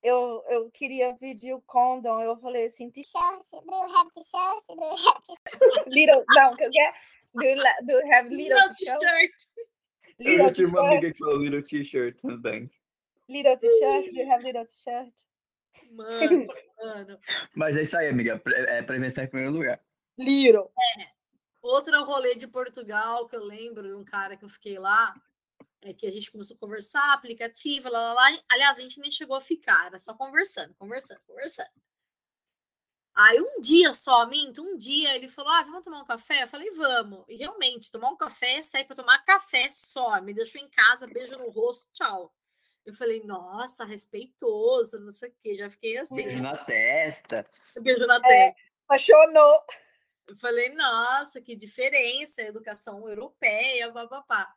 Eu, eu queria pedir o condom, eu falei assim, do you have t-shirt, do you have t-shirt? Little, não, que eu quero, do do have little Little t-shirt? Eu Little já tive uma t-shirt, amiga que falou little t-shirt também. little t-shirt, do you have little t-shirt? Mano, mano. Mas é isso aí, amiga. É prevenção em primeiro lugar. Little. Outro rolê de Portugal que eu lembro de um cara que eu fiquei lá, é que a gente começou a conversar, aplicativo, lá, lá, lá. Aliás, a gente nem chegou a ficar, era só conversando, conversando, conversando. Aí um dia só, minto, um dia ele falou: Ah, vamos tomar um café? Eu falei, vamos. E realmente, tomar um café, sair para tomar café só. Me deixou em casa, beijo no rosto, tchau. Eu falei, nossa, respeitoso, não sei o quê. Já fiquei assim. Beijo na testa. Beijo na É. testa. Apaixonou. Eu falei, nossa, que diferença, educação europeia, papapá.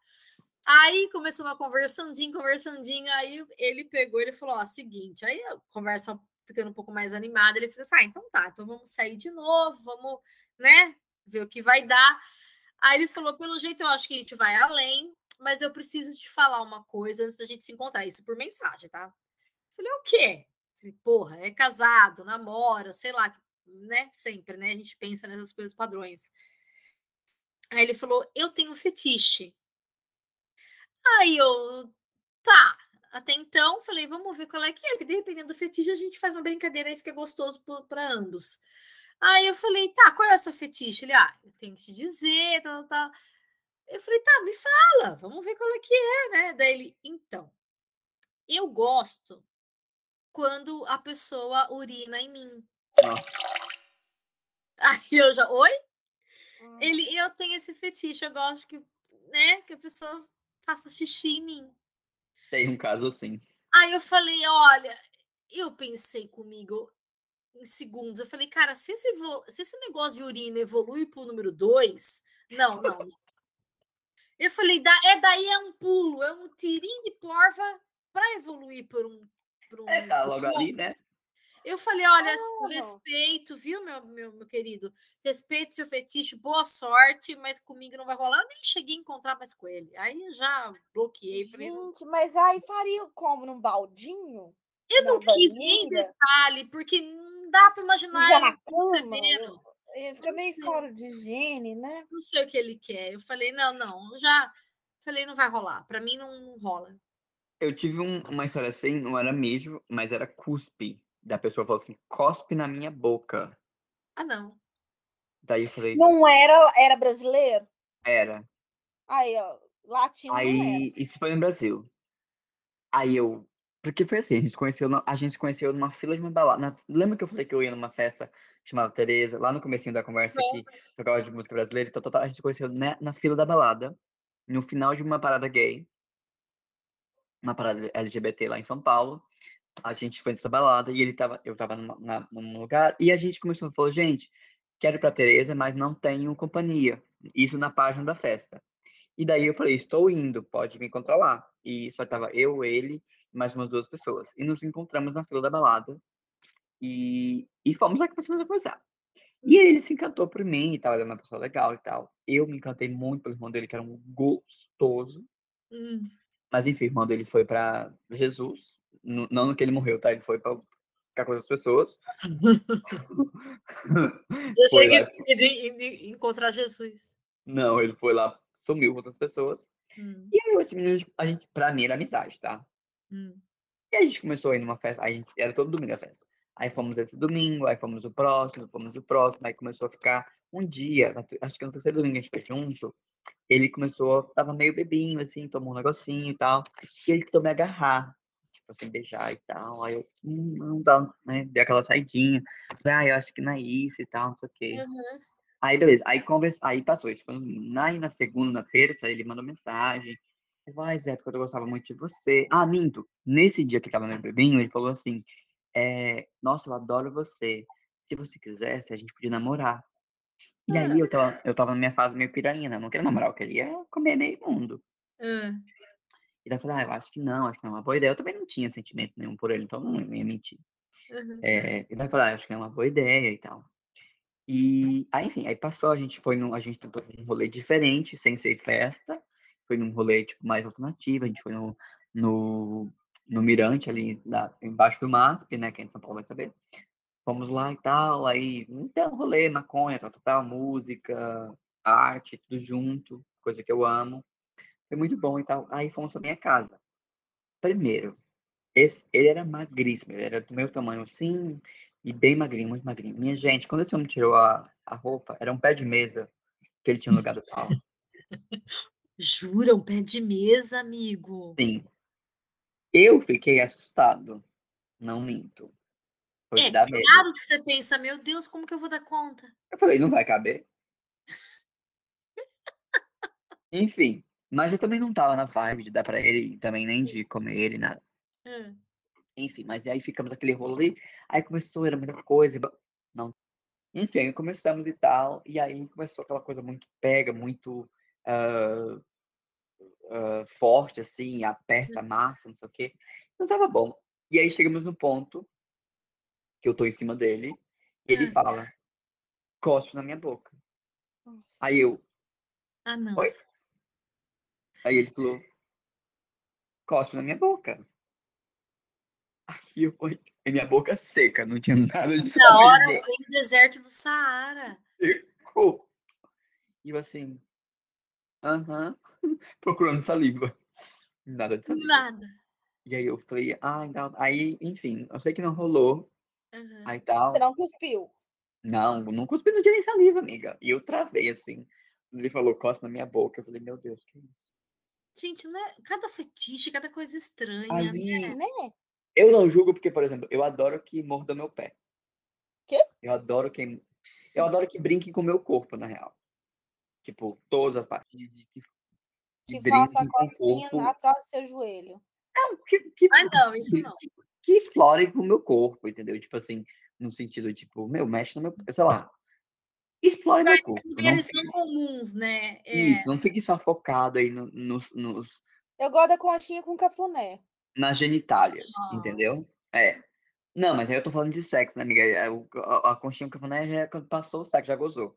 Aí começou uma conversandinho, conversandinho, aí ele pegou, ele falou, ó, seguinte, aí a conversa ficando um pouco mais animada, ele falou assim, ah, então tá, então vamos sair de novo, vamos, né, ver o que vai dar. Aí ele falou, pelo jeito eu acho que a gente vai além, mas eu preciso te falar uma coisa antes da gente se encontrar, isso por mensagem, tá? Eu falei, o quê? Falei, porra, é casado, namora, sei lá, né? Sempre, né? A gente pensa nessas coisas padrões. Aí ele falou: Eu tenho um fetiche. Aí eu, tá. Até então, falei: Vamos ver qual é que é, porque dependendo do fetiche, a gente faz uma brincadeira e fica gostoso para ambos. Aí eu falei: Tá, qual é o seu fetiche? Ele, ah, eu tenho que te dizer, tal, tal. tal. Eu falei: Tá, me fala, vamos ver qual é que é, né? Daí ele, então, eu gosto quando a pessoa urina em mim. Nossa. Aí eu já, oi? Hum. Ele, eu tenho esse fetiche, eu gosto que, né, que a pessoa faça xixi em mim. Tem um caso assim. Aí eu falei, olha, eu pensei comigo em segundos, eu falei, cara, se esse, se esse negócio de urina evolui pro número 2, não, não. não. Eu falei, da, é daí é um pulo, é um tirinho de porva para evoluir por um. Por um É, tá logo um- ali, né? Eu falei, olha, Ah. respeito, viu, meu, meu, meu querido? Respeito seu fetiche, boa sorte, mas comigo não vai rolar. Eu nem cheguei a encontrar mais com ele. Aí eu já bloqueei. Gente, mas aí faria como num baldinho? eu não quis nem detalhe, porque não dá para imaginar. Já ele na cama? Eh, Fica meio fora de higiene, né? Não sei o que ele quer. Eu falei, não, não, eu já falei, não vai rolar. Para mim não, não rola. Eu tive um- uma história assim, não era mijo, mas era cuspe. Da pessoa falou assim, cospe na minha boca. Ah, não. Daí eu falei, Não era, era brasileiro? era. Aí, ó, latino não era. Aí, isso foi no Brasil. Aí eu. Porque foi assim, a gente conheceu, a gente conheceu numa fila de uma balada. na- lembra que eu falei que eu ia numa festa chamada Tereza, lá no comecinho da conversa que tocava de música brasileira e tal, tal, tal. A gente conheceu na, na fila da balada, no final de uma parada gay, uma parada LGBT lá em São Paulo. A gente foi nessa balada e ele tava, eu tava numa, na- num lugar e a gente começou a falar, gente, quero ir pra Tereza, mas não tenho companhia. Isso na página da festa. E daí eu falei, estou indo, pode me encontrar lá. E só tava eu, ele mais umas duas pessoas. E nos encontramos na fila da balada. E, e fomos lá começamos a conversar. E ele se encantou por mim, e tava ele era uma pessoa legal e tal. Eu me encantei muito pelo irmão dele, que era um gostoso. Hum. Mas enfim, o irmão dele foi pra Jesus. Não no que ele morreu, tá? Ele foi pra ficar com outras pessoas. Eu Foi cheguei lá. de, de- encontrar Jesus. Não, ele foi lá, sumiu com outras pessoas. Hum, E aí esse menino, a gente, pra mim era amizade, tá? hum. E a gente começou a ir numa festa, a gente, era todo domingo a festa. Aí fomos esse domingo, aí fomos o próximo, fomos o próximo, aí começou a ficar um dia, acho que no terceiro domingo a gente foi junto, ele começou, tava meio bebinho, assim, tomou um negocinho e tal, e ele tentou me agarrar, assim, beijar e tal, aí eu, hum, não dá, né, dei aquela saidinha, falei, ah, eu acho que não é isso e tal, não sei o quê. Uhum. Aí, beleza. Aí, conversa... aí passou isso. Foi na, aí na segunda, na terça, ele mandou mensagem. Ele falou, ai, Zé, porque eu gostava muito de você. Ah, minto. Nesse dia que tava no bebinho, ele falou assim, é, nossa, eu adoro você. Se você quisesse, a gente podia namorar. E aí, eu tava, eu tava na minha fase meio piranha, né? Eu não queria namorar, eu queria comer meio mundo. Ah, E daí eu falei, ah, eu acho que não, acho que não é uma boa ideia. Eu também não tinha sentimento nenhum por ele, então não ia mentir. uhum. É, e daí eu falei, ah, acho que é uma boa ideia e tal. E aí, enfim, aí passou, a gente foi num, a gente tentou um rolê diferente, sem ser festa. Foi num rolê, tipo, mais alternativo. A gente foi no, no, no Mirante, ali embaixo do MASP, né? Quem é de São Paulo vai saber. Fomos lá e tal, aí, então, rolê, maconha, tal, tal, tal, música, arte, tudo junto, coisa que eu amo. Foi muito bom e tal. Aí fomos pra minha casa. Primeiro, esse, ele era magríssimo, ele era do meu tamanho assim, e bem magrinho, muito magrinho. Minha gente, quando esse homem tirou a, a roupa, era um pé de mesa que ele tinha no lugar do pau. Jura, um pé de mesa, amigo. Sim. Eu fiquei assustado, não minto. Foi É claro que você pensa, meu Deus, como que eu vou dar conta? Eu falei, não vai caber. Enfim, mas eu também não tava na vibe de dar pra ele, também nem de comer ele, nada. Hum. Enfim, mas aí ficamos aquele rolê, aí começou, era muita coisa, não. Enfim, aí começamos e tal, e aí começou aquela coisa muito pega, muito ah, ah, forte, assim, aperta a massa, não sei o quê. Não tava bom. E aí chegamos no ponto que eu tô em cima dele, e ele Ah. fala, cospe na minha boca. Nossa. Aí eu, Ah, não. Oi? Aí ele falou, cospe na minha boca. Aí eu fui, e minha boca seca, não tinha nada de Na hora saliva. vem o deserto do Saara. Secou. E eu assim, aham, procurando saliva. Nada de saliva. Nada. E aí eu falei, ah, então, aí, enfim, eu sei que não rolou, Aham. aí tal. Você não cuspiu. Não, não cuspi, não tinha nem saliva, amiga. E eu travei assim. Ele falou, cospe na minha boca. Eu falei, meu Deus, que isso? Gente, não é... cada fetiche, cada coisa estranha. Né? Eu não julgo porque, por exemplo, eu adoro que morda meu pé. Quê? Eu adoro que eu adoro que brinquem com o meu corpo, na real. Tipo, todas as partes de, de, que- que Que faça cosquinha corpo. atrás do seu joelho. Não, que, que, Ai, não, isso não. que explorem com o meu corpo, entendeu? Tipo assim, no sentido, tipo, meu, mexe no meu, sei lá. Explore meu Mas corpo. Não fique, não comuns, né? É, isso, não fique só focado aí no- nos, nos, Eu gosto da conchinha com cafuné. nas genitálias, Ah. entendeu? É. Não, mas aí eu tô falando de sexo, né, amiga? É, A, a conchinha com cafuné já é passou o sexo, já gozou.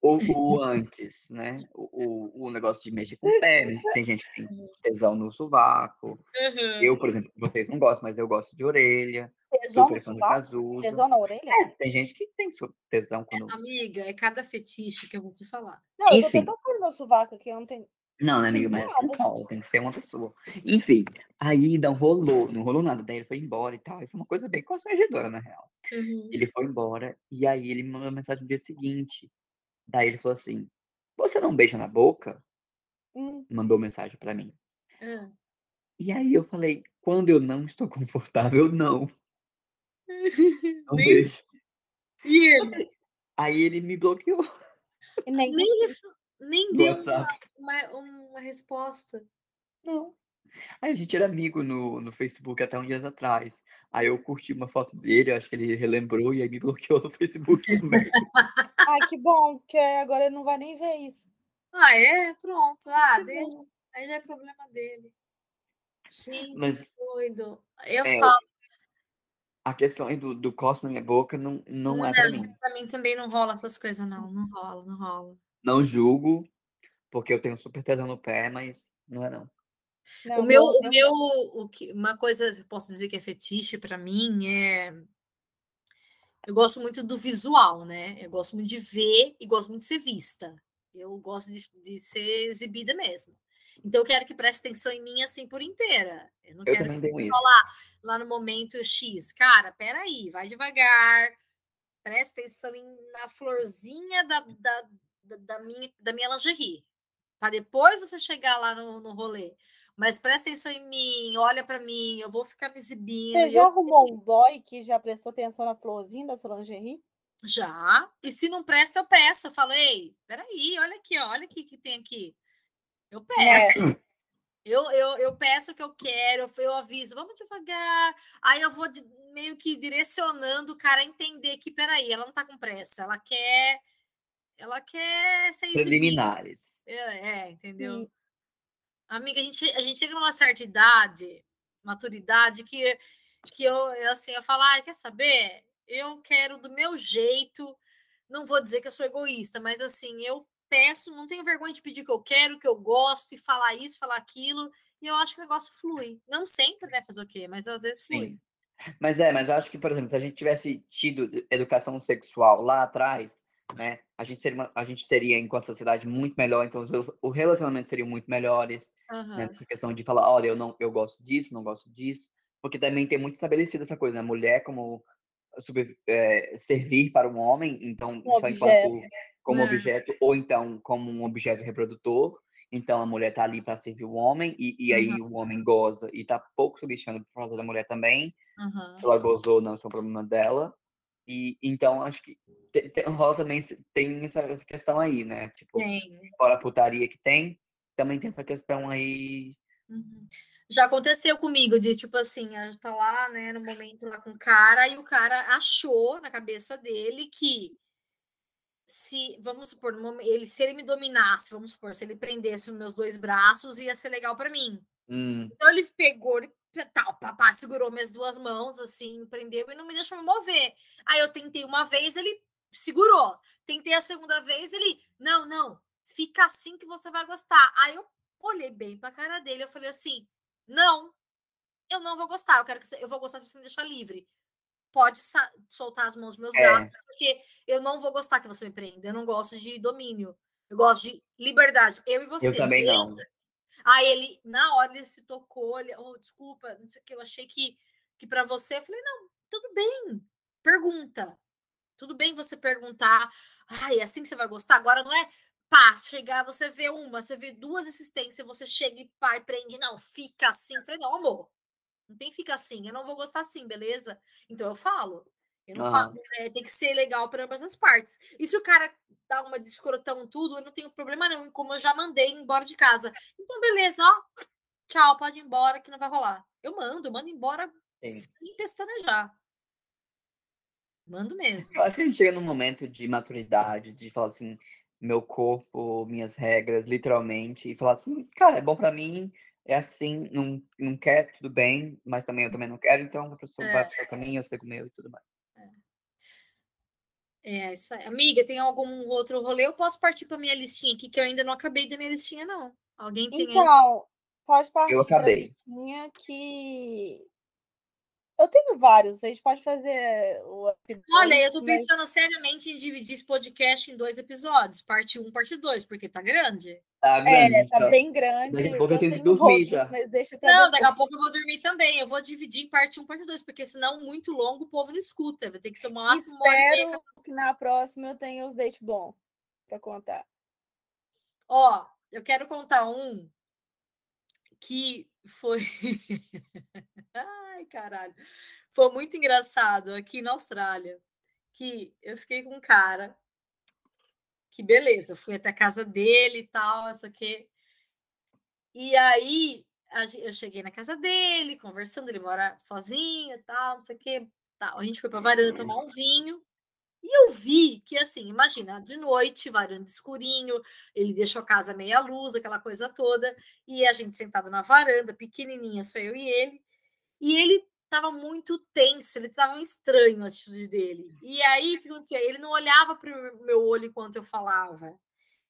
O, o antes, né? O, o, o negócio de mexer com o pé, né? tem gente que tem tesão no sovaco. Uhum. Eu, por exemplo, vocês não gostam, mas eu gosto de orelha. Tesão no sovaco? casuso. Tesão na orelha? É, tem gente que tem sua tesão quando. Amiga, é cada fetiche que eu vou te falar. Não, eu tô Enfim. até tocando meu sovaco aqui ontem. Não, né, Sim, amiga? Mas não nada. rola, tem que ser uma pessoa. Enfim, aí não rolou, não rolou nada. Daí ele foi embora e tal. E foi uma coisa bem constrangedora, na real. Uhum. Ele foi embora e aí ele me mandou mensagem no dia seguinte. Daí ele falou assim: Você não beija na boca? Hum, Mandou mensagem pra mim. Ah. E aí eu falei: Quando eu não estou confortável, não. Não Nem- beijo. E ele? Aí ele me bloqueou e nem Nem, isso, nem no deu WhatsApp. uma, uma resposta. Não. Aí a gente era amigo no, no Facebook até uns dias atrás. Aí eu curti uma foto dele, acho que ele relembrou e aí me bloqueou no Facebook também. Ai, que bom, que agora ele não vai nem ver isso. Ah, é? Pronto. Ah, deixa. Aí já é problema dele. Gente, Mas doido. Eu é, falo, a questão aí do, do cosmo na minha boca não, não é pra mim. pra mim também não rola essas coisas, não. Não rola, não rola. Não julgo, porque eu tenho super tesão no pé, mas não é não. Não, O meu, meu- o meu, o que, uma coisa que eu posso dizer que é fetiche pra mim é. Eu gosto muito do visual, né? Eu gosto muito de ver e gosto muito de ser vista. Eu gosto de, de ser exibida mesmo. Então eu quero que preste atenção em mim assim por inteira. Eu não Eu quero tenho isso. lá no momento X. Cara, peraí, vai devagar. Presta atenção em- na florzinha da, da, da, da minha, da minha lingerie. Para depois você chegar lá no, no rolê. Mas presta atenção em mim, olha para mim, eu vou ficar me exibindo. Você já eu- arrumou um boy que já prestou atenção na florzinha da sua lingerie? Já. E se não presta, eu peço. Eu falo, ei, peraí, olha aqui, ó, olha o que que tem aqui. Eu peço. Eu, eu, eu peço o que eu quero, eu, eu aviso, vamos devagar. Aí eu vou de- meio que direcionando o cara a entender que, peraí, ela não tá com pressa, ela quer. Ela quer ser exibida. Preliminares. É, é, entendeu? Sim. Amiga, a gente, a gente chega numa certa idade, maturidade, que, que eu, eu, assim, eu falo, ah, quer saber? Eu quero do meu jeito, não vou dizer que eu sou egoísta, mas assim, eu peço, não tenho vergonha de pedir o que eu quero, o que eu gosto, e falar isso, falar aquilo, e eu acho que o negócio flui. Não sempre, né, fazer o quê? Mas às vezes flui. Sim. Mas é, mas eu acho que, por exemplo, se a gente tivesse tido educação sexual lá atrás, né, a gente seria, uma- a gente seria enquanto sociedade muito melhor, então os, os relacionamentos seriam muito melhores, né, Aham. nessa questão de falar, olha, eu não, eu gosto disso, não gosto disso, porque também tem muito estabelecido essa coisa, né, mulher como é, servir para um homem, então Um só enquanto objeto. Como É. objeto ou então como um objeto reprodutor, Então a mulher tá ali para servir o homem, e, e aí Uhum. o homem goza e tá pouco se lixando por causa da mulher também. Aham. Se ela gozou ou não, isso é um problema dela. E então acho que te- te- rola também tem essa, essa questão aí, né? Tipo, Tem. fora a putaria que tem, também tem essa questão aí. Uhum. Já aconteceu comigo de tipo assim, a gente tá lá, né, no momento lá com o cara, e o cara achou na cabeça dele que se, vamos supor, ele, se ele me dominasse, vamos supor, se ele prendesse os meus dois braços, ia ser legal pra mim. Hum, Então ele pegou, ele tal, papá, segurou minhas duas mãos, assim, prendeu e não me deixou me mover. Aí eu tentei uma vez, ele segurou. Tentei a segunda vez, ele, não, não, fica assim que você vai gostar. Aí eu olhei bem pra cara dele, eu falei assim, não, eu não vou gostar, eu quero que você, eu vou gostar se você me deixar livre. Pode soltar as mãos dos meus É. braços, porque eu não vou gostar que você me prenda. Eu não gosto de domínio. Eu gosto de liberdade. Eu e você. eu também não. Aí ele, na hora, ele se tocou, ele, oh, desculpa, não sei o que, eu achei que, que para você. Eu falei, não, tudo bem, pergunta. Tudo bem você perguntar. Ai, é assim que você vai gostar? Agora não é pá, chegar, você vê uma, você vê duas insistências, você chega e pá, e prende, não, fica assim. Eu falei, não, amor, não tem que ficar assim, eu não vou gostar assim, beleza? Então eu falo. Eu não Aham. falo, é, tem que ser legal para ambas as partes. E se o cara dá uma de escrotão tudo, eu não tenho problema não, como eu já mandei embora de casa. Então, beleza, ó. Tchau, pode ir embora que não vai rolar. Eu mando, mando embora Sim. sem pestanejar. Mando mesmo. Eu acho que a gente chega num momento de maturidade, de falar assim, meu corpo, minhas regras, literalmente, e falar assim, cara, é bom pra mim, é assim, não, não quer, tudo bem, mas também eu também não quero, então a pessoa vai pro seu caminho, eu sei o meu e tudo mais. É, isso aí. Amiga, tem algum outro rolê? Eu posso partir para minha listinha aqui, que eu ainda não acabei da minha listinha, não. Alguém tem aí? Então, pode partir pra acabei. listinha que. Eu tenho vários, a gente pode fazer o Olha, eu tô mas- pensando seriamente em dividir esse podcast em dois episódios, parte 1, um, parte 2, porque tá grande. Tá É, grande, tá tá? bem grande. Daqui a pouco eu tenho que dormir já. Mas Não, daqui a pouco eu vou dormir também. Eu vou dividir em parte 1, um, parte 2, porque senão muito longo o povo não escuta. Vai ter que ser uma máximo uma. Espero que na próxima eu tenha os date bom pra contar. Ó, eu quero contar um que foi. Ai, caralho. Foi muito engraçado aqui na Austrália. Que eu fiquei com um cara. Que beleza, fui até a casa dele e tal, isso aqui. E aí eu cheguei na casa dele, conversando, ele mora sozinho e tal, não sei o que. Tal. A gente foi pra varanda tomar um vinho. E eu vi que, assim, imagina, de noite, varanda escurinho, ele deixou a casa meia luz, aquela coisa toda, e a gente sentado na varanda, pequenininha, só eu e ele, e ele tava muito tenso, ele tava estranho a atitude dele. E aí, o que acontecia? Ele não olhava para o meu olho enquanto eu falava,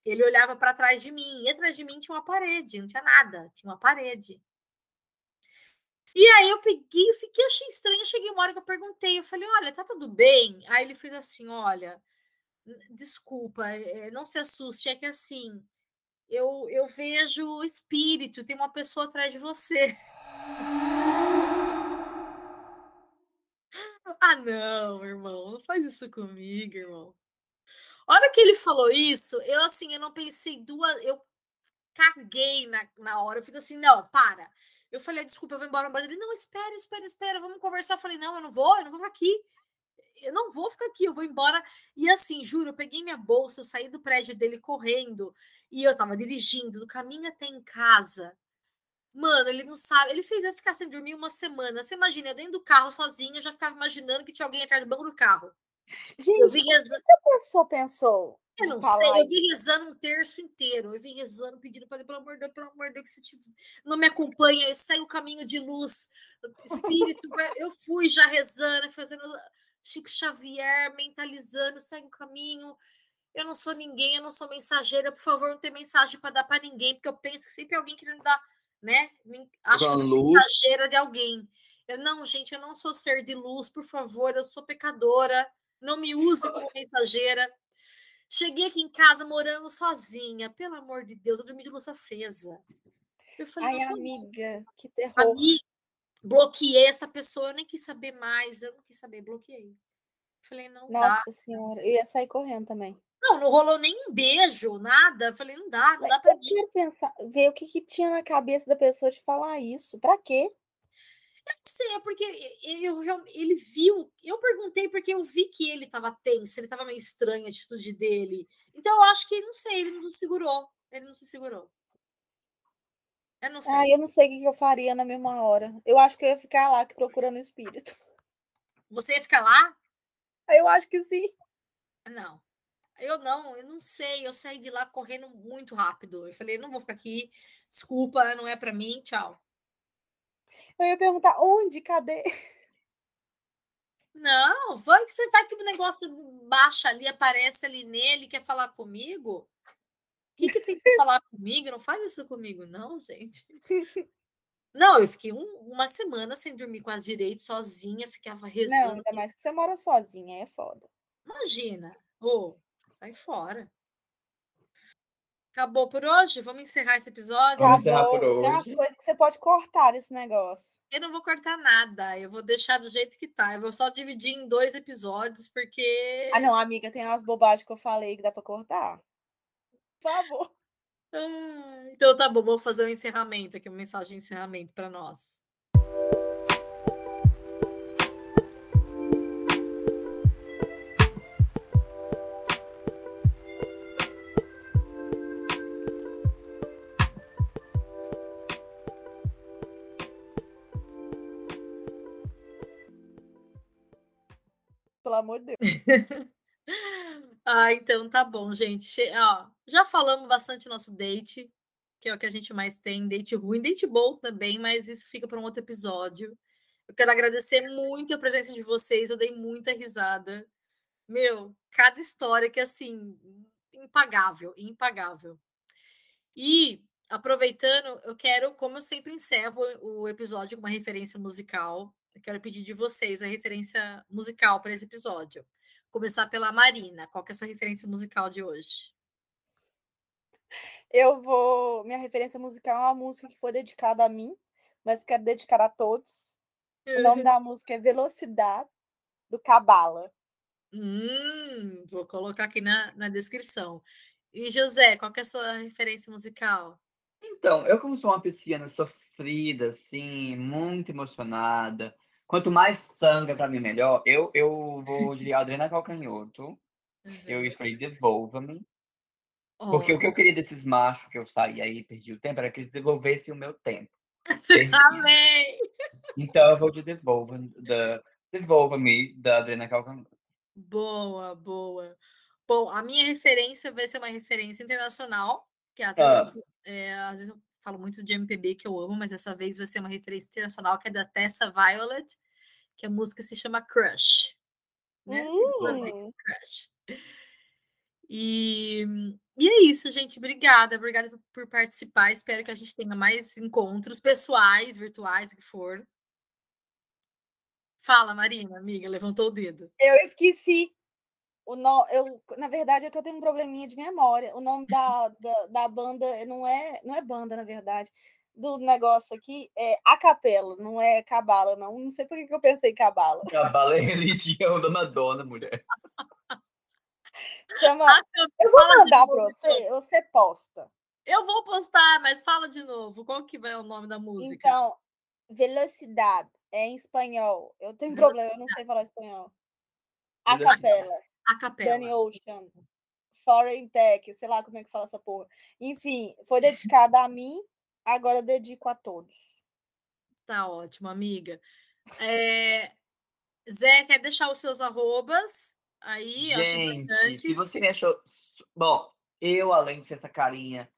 ele olhava para trás de mim, e atrás de mim tinha uma parede, não tinha nada, tinha uma parede. E aí eu peguei, eu fiquei, achei estranho. Cheguei uma hora que eu perguntei, eu falei, olha, tá tudo bem? Aí ele fez assim, olha, desculpa, eh, não se assuste, é que assim, eu, eu vejo espírito, tem uma pessoa atrás de você. Ah, não, irmão, não faz isso comigo, irmão. A hora que ele falou isso, eu assim, eu não pensei duas, eu caguei na, na hora, eu fiz assim, não, para. Eu falei, desculpa, eu vou embora. Ele, não, espera, espera, espera, vamos conversar. Eu falei, não, eu não vou, eu não vou ficar aqui. Eu não vou ficar aqui, eu vou embora. E assim, juro, eu peguei minha bolsa, eu saí do prédio dele correndo e eu tava dirigindo no caminho até em casa. Mano, ele não sabe, ele fez eu ficar sem dormir uma semana. Você imagina, eu dentro do carro sozinha, eu já ficava imaginando que tinha alguém atrás do banco do carro. Eu Gente, vim o que a pessoa pensou? Eu não sei, eu vim rezando um terço inteiro. Eu vim rezando, pedindo para pelo amor de Deus, pelo amor de Deus, que se tiver, não me acompanha, sai o caminho de luz. Espírito, eu fui já rezando, fazendo Chico Xavier, mentalizando, segue o caminho. Eu não sou ninguém, eu não sou mensageira, por favor, não tem mensagem para dar para ninguém, porque eu penso que sempre alguém querendo dar, né? Acho que eu sou mensageira de alguém. Eu não, gente, eu não sou ser de luz, por favor, eu sou pecadora. Não me use como mensageira. Cheguei aqui em casa morando sozinha, pelo amor de Deus, eu dormi de luz acesa. Eu falei, Ai, isso. amiga, que terror. Amiga, bloqueei essa pessoa, eu nem quis saber mais, eu não quis saber, bloqueei. Falei, não dá. Nossa senhora, eu ia sair correndo também. Não, não rolou nem um beijo, nada. Eu falei, não dá, não dá pra Eu mim. quero pensar, ver o que, que tinha na cabeça da pessoa de falar isso. Pra quê? Não sei, é porque ele, eu real- ele viu. Eu perguntei porque eu vi que ele tava tenso, ele tava meio estranho a atitude dele. Então eu acho que, não sei, ele não se segurou. Ele não se segurou. Eu não sei. Ah, eu não sei o que, eu faria na mesma hora. Eu acho que eu ia ficar lá procurando espírito. Você ia ficar lá? Eu acho que sim. Não. Eu não, eu não sei. Eu saí de lá correndo muito rápido. Eu falei, não vou ficar aqui. Desculpa, não é pra mim. Tchau. Eu ia perguntar onde, cadê? Não, vai que você vai que o negócio baixa ali, aparece ali nele, quer falar comigo? O que, que tem que falar comigo? Não faz isso comigo, não, gente. Não, eu fiquei um- uma semana sem dormir quase direito, sozinha, ficava Não, rezando. ainda mais que você mora sozinha, é foda. Imagina. Ô, sai fora. Acabou por hoje? Vamos encerrar esse episódio? Vamos encerrar por Acabou. Tem umas hoje. coisas que você pode cortar desse negócio. Eu não vou cortar nada, eu vou deixar do jeito que tá. Eu vou só dividir em dois episódios, porque. Ah, não, amiga, tem umas bobagens que eu falei que dá pra cortar. Por favor. Ah, então tá bom, vou fazer um encerramento aqui, uma mensagem de encerramento para nós. Amor de Deus. Ah, então tá bom, gente. Ó, já falamos bastante nosso date, que é o que a gente mais tem, date ruim, date bom também, mas isso fica para um outro episódio. Eu quero agradecer muito a presença de vocês, eu dei muita risada. Meu, cada história que assim, impagável, impagável. E aproveitando, eu quero, como eu sempre encerro o episódio com uma referência musical, quero pedir de vocês a referência musical para esse episódio. Começar pela Marina. Qual que é a sua referência musical de hoje? Eu vou. Minha referência musical é uma música que foi dedicada a mim, mas quero dedicar a todos. O nome da música é Velocidade, do Cabala. Hum, vou colocar aqui na, na descrição. E José, qual que é a sua referência musical? Então, eu como sou uma pisciana sofrida, assim, muito emocionada, quanto mais sangue pra mim melhor, eu, eu vou de Adriana Calcanhoto, eu escolhi Devolva-me, porque o que eu queria desses machos que eu saí aí, perdi o tempo, era que eles devolvessem o meu tempo. Perdi. Amém! Então eu vou de Devolva, da Devolva-me, da Adriana Calcanhoto. Boa, boa. Bom, a minha referência vai ser uma referência internacional, que às Ah. vezes, é, às vezes eu falo muito de MPB que eu amo, mas dessa vez vai ser uma referência internacional, que é da Tessa Violet, que a música se chama Crush. Né? Hum, Crush. E, e é isso, gente. Obrigada, obrigada por- por participar. Espero que a gente tenha mais encontros pessoais, virtuais, o que for. Fala, Marina, amiga, levantou o dedo. eu esqueci. O no... eu, na verdade, é que eu tenho um probleminha de memória. O nome da, da, da banda não é, não é banda, na verdade. Do negócio aqui é a capela, não é cabala, não. Não sei por que eu pensei cabala. Cabala é religião da Madonna, mulher. Chama. Ah, eu- Eu vou mandar então. você, você posta. Eu vou postar, mas fala de novo. Qual que vai o nome da música? Então, velocidade é em espanhol. Eu tenho problema, eu não sei falar espanhol. A capela, a capela. Danny Ocean, Foreign Tech, sei lá como é que fala essa porra. Enfim, foi dedicada a mim, agora eu dedico a todos. Tá ótimo, amiga. É, Zé, quer deixar os seus arrobas? Aí, Gente, se você me achou. Bom, eu, além de ser essa carinha,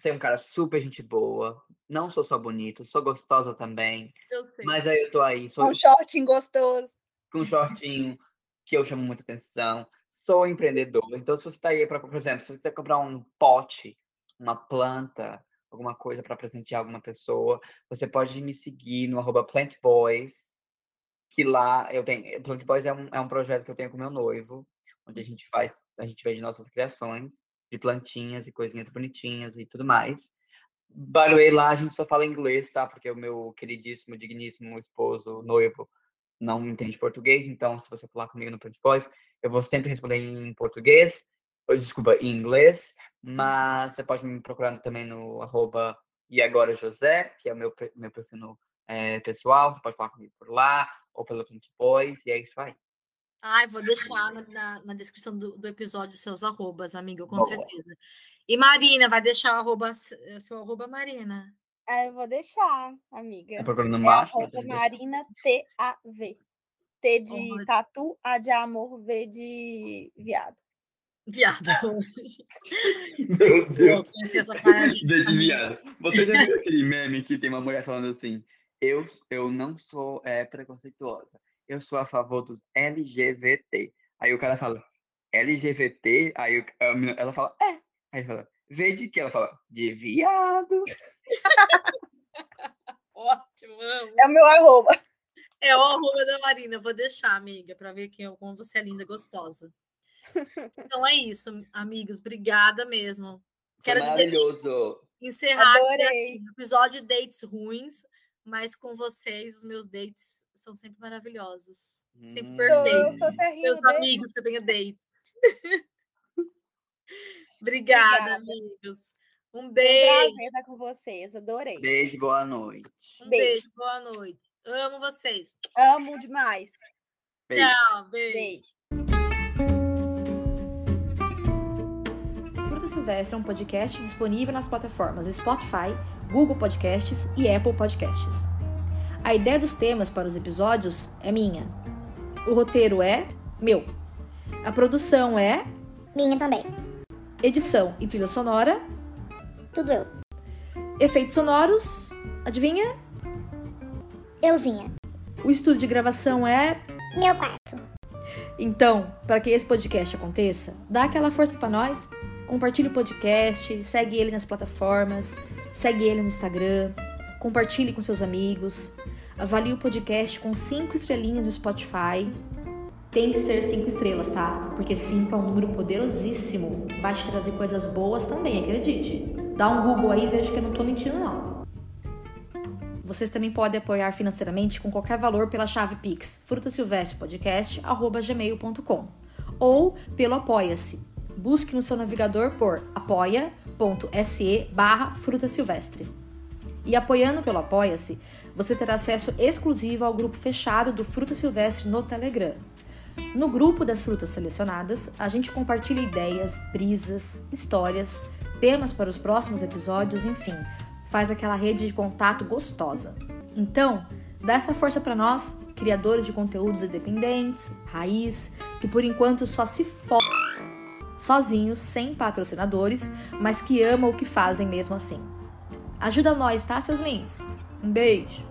ser um cara super gente boa, não sou só bonito, sou gostosa também, Eu sei. mas aí eu tô aí, sou Um shortinho gostoso. com um shortinho que eu chamo muita atenção, sou empreendedor. Então, se você tá aí, pra, por exemplo, se você quiser comprar um pote, uma planta, alguma coisa para presentear alguma pessoa, você pode me seguir no arroba plantboys, que lá eu tenho. Plant Boys é um, é um projeto que eu tenho com meu noivo, onde a gente faz, a gente vende nossas criações de plantinhas e coisinhas bonitinhas e tudo mais. By lá a gente só fala inglês, tá? Porque o meu queridíssimo, digníssimo esposo, noivo, não entende português, então se você falar comigo no Plant Boys, eu vou sempre responder em português. desculpa, em inglês, mas você pode me procurar também no arroba e agora José, que é o meu, meu perfil no, é, pessoal, você pode falar comigo por lá, ou pelo Print Boys, e é isso aí. Ai, vou deixar na, na, na descrição do, do, episódio seus arrobas, amigo, com Boa. certeza. E Marina, vai deixar o arroba, seu arroba Marina. Ah, eu vou deixar, amiga. Tá procurando É macho? arroba Marina T-A-V. T de tatu, A de amor, V de viado. Viada. Meu Deus. cara. Gente, viado. Você já viu aquele meme que tem uma mulher falando assim, eu, eu não sou é, preconceituosa, eu sou a favor dos LGBT. Aí o cara fala, LGBT? Aí o- a menina- ela fala, é. Aí fala, vê de que? Ela fala, de viado. Ótimo, amo. É o meu arroba. É o arroba da Marina, vou deixar, amiga, para ver quem, como você é linda, gostosa. Então é isso, amigos, obrigada mesmo. Quero dizer que maravilhoso. encerrar assim, episódio de dates ruins, mas com vocês, os meus dates são sempre maravilhosos. Sempre Hum. Perfeitos. Meus desde- amigos que eu tenho dates. Obrigada, Obrigada. amigos. Um Foi um beijo. prazer estar com vocês. Adorei. Beijo, boa noite. Um Beijo. beijo. Boa noite. Amo vocês. Amo demais. Beijo. Tchau. Beijo. Beijo. Fruta Silvestre é um podcast disponível nas plataformas Spotify, Google Podcasts e Apple Podcasts. A ideia dos temas para os episódios é minha. O roteiro é meu. A produção é Minha também. edição e trilha sonora. Tudo eu. Efeitos sonoros, adivinha? Euzinha. O estúdio de gravação é. Meu quarto. Então, para que esse podcast aconteça, dá aquela força para nós. Compartilhe o podcast, segue ele nas plataformas, segue ele no Instagram, compartilhe com seus amigos, avalie o podcast com cinco estrelinhas no Spotify. Tem que ser cinco estrelas, tá? Porque cinco é um número poderosíssimo. Vai te trazer coisas boas também, acredite. Dá um Google aí e veja que eu não tô mentindo, não. Vocês também podem apoiar financeiramente com qualquer valor pela chave Pix frutasilvestropodcast.gmail.com ou pelo Apoia-se. Busque no seu navegador por apoia.se barra Fruta Silvestre. E apoiando pelo Apoia-se, você terá acesso exclusivo ao grupo fechado do Fruta Silvestre no Telegram. No grupo das frutas selecionadas, a gente compartilha ideias, brisas, histórias, temas para os próximos episódios, enfim, faz aquela rede de contato gostosa. Então, dá essa força para nós, criadores de conteúdos independentes, raiz, que por enquanto só se fo sozinhos, sem patrocinadores, mas que amam o que fazem mesmo assim. Ajuda nós, tá, seus lindos? Um beijo!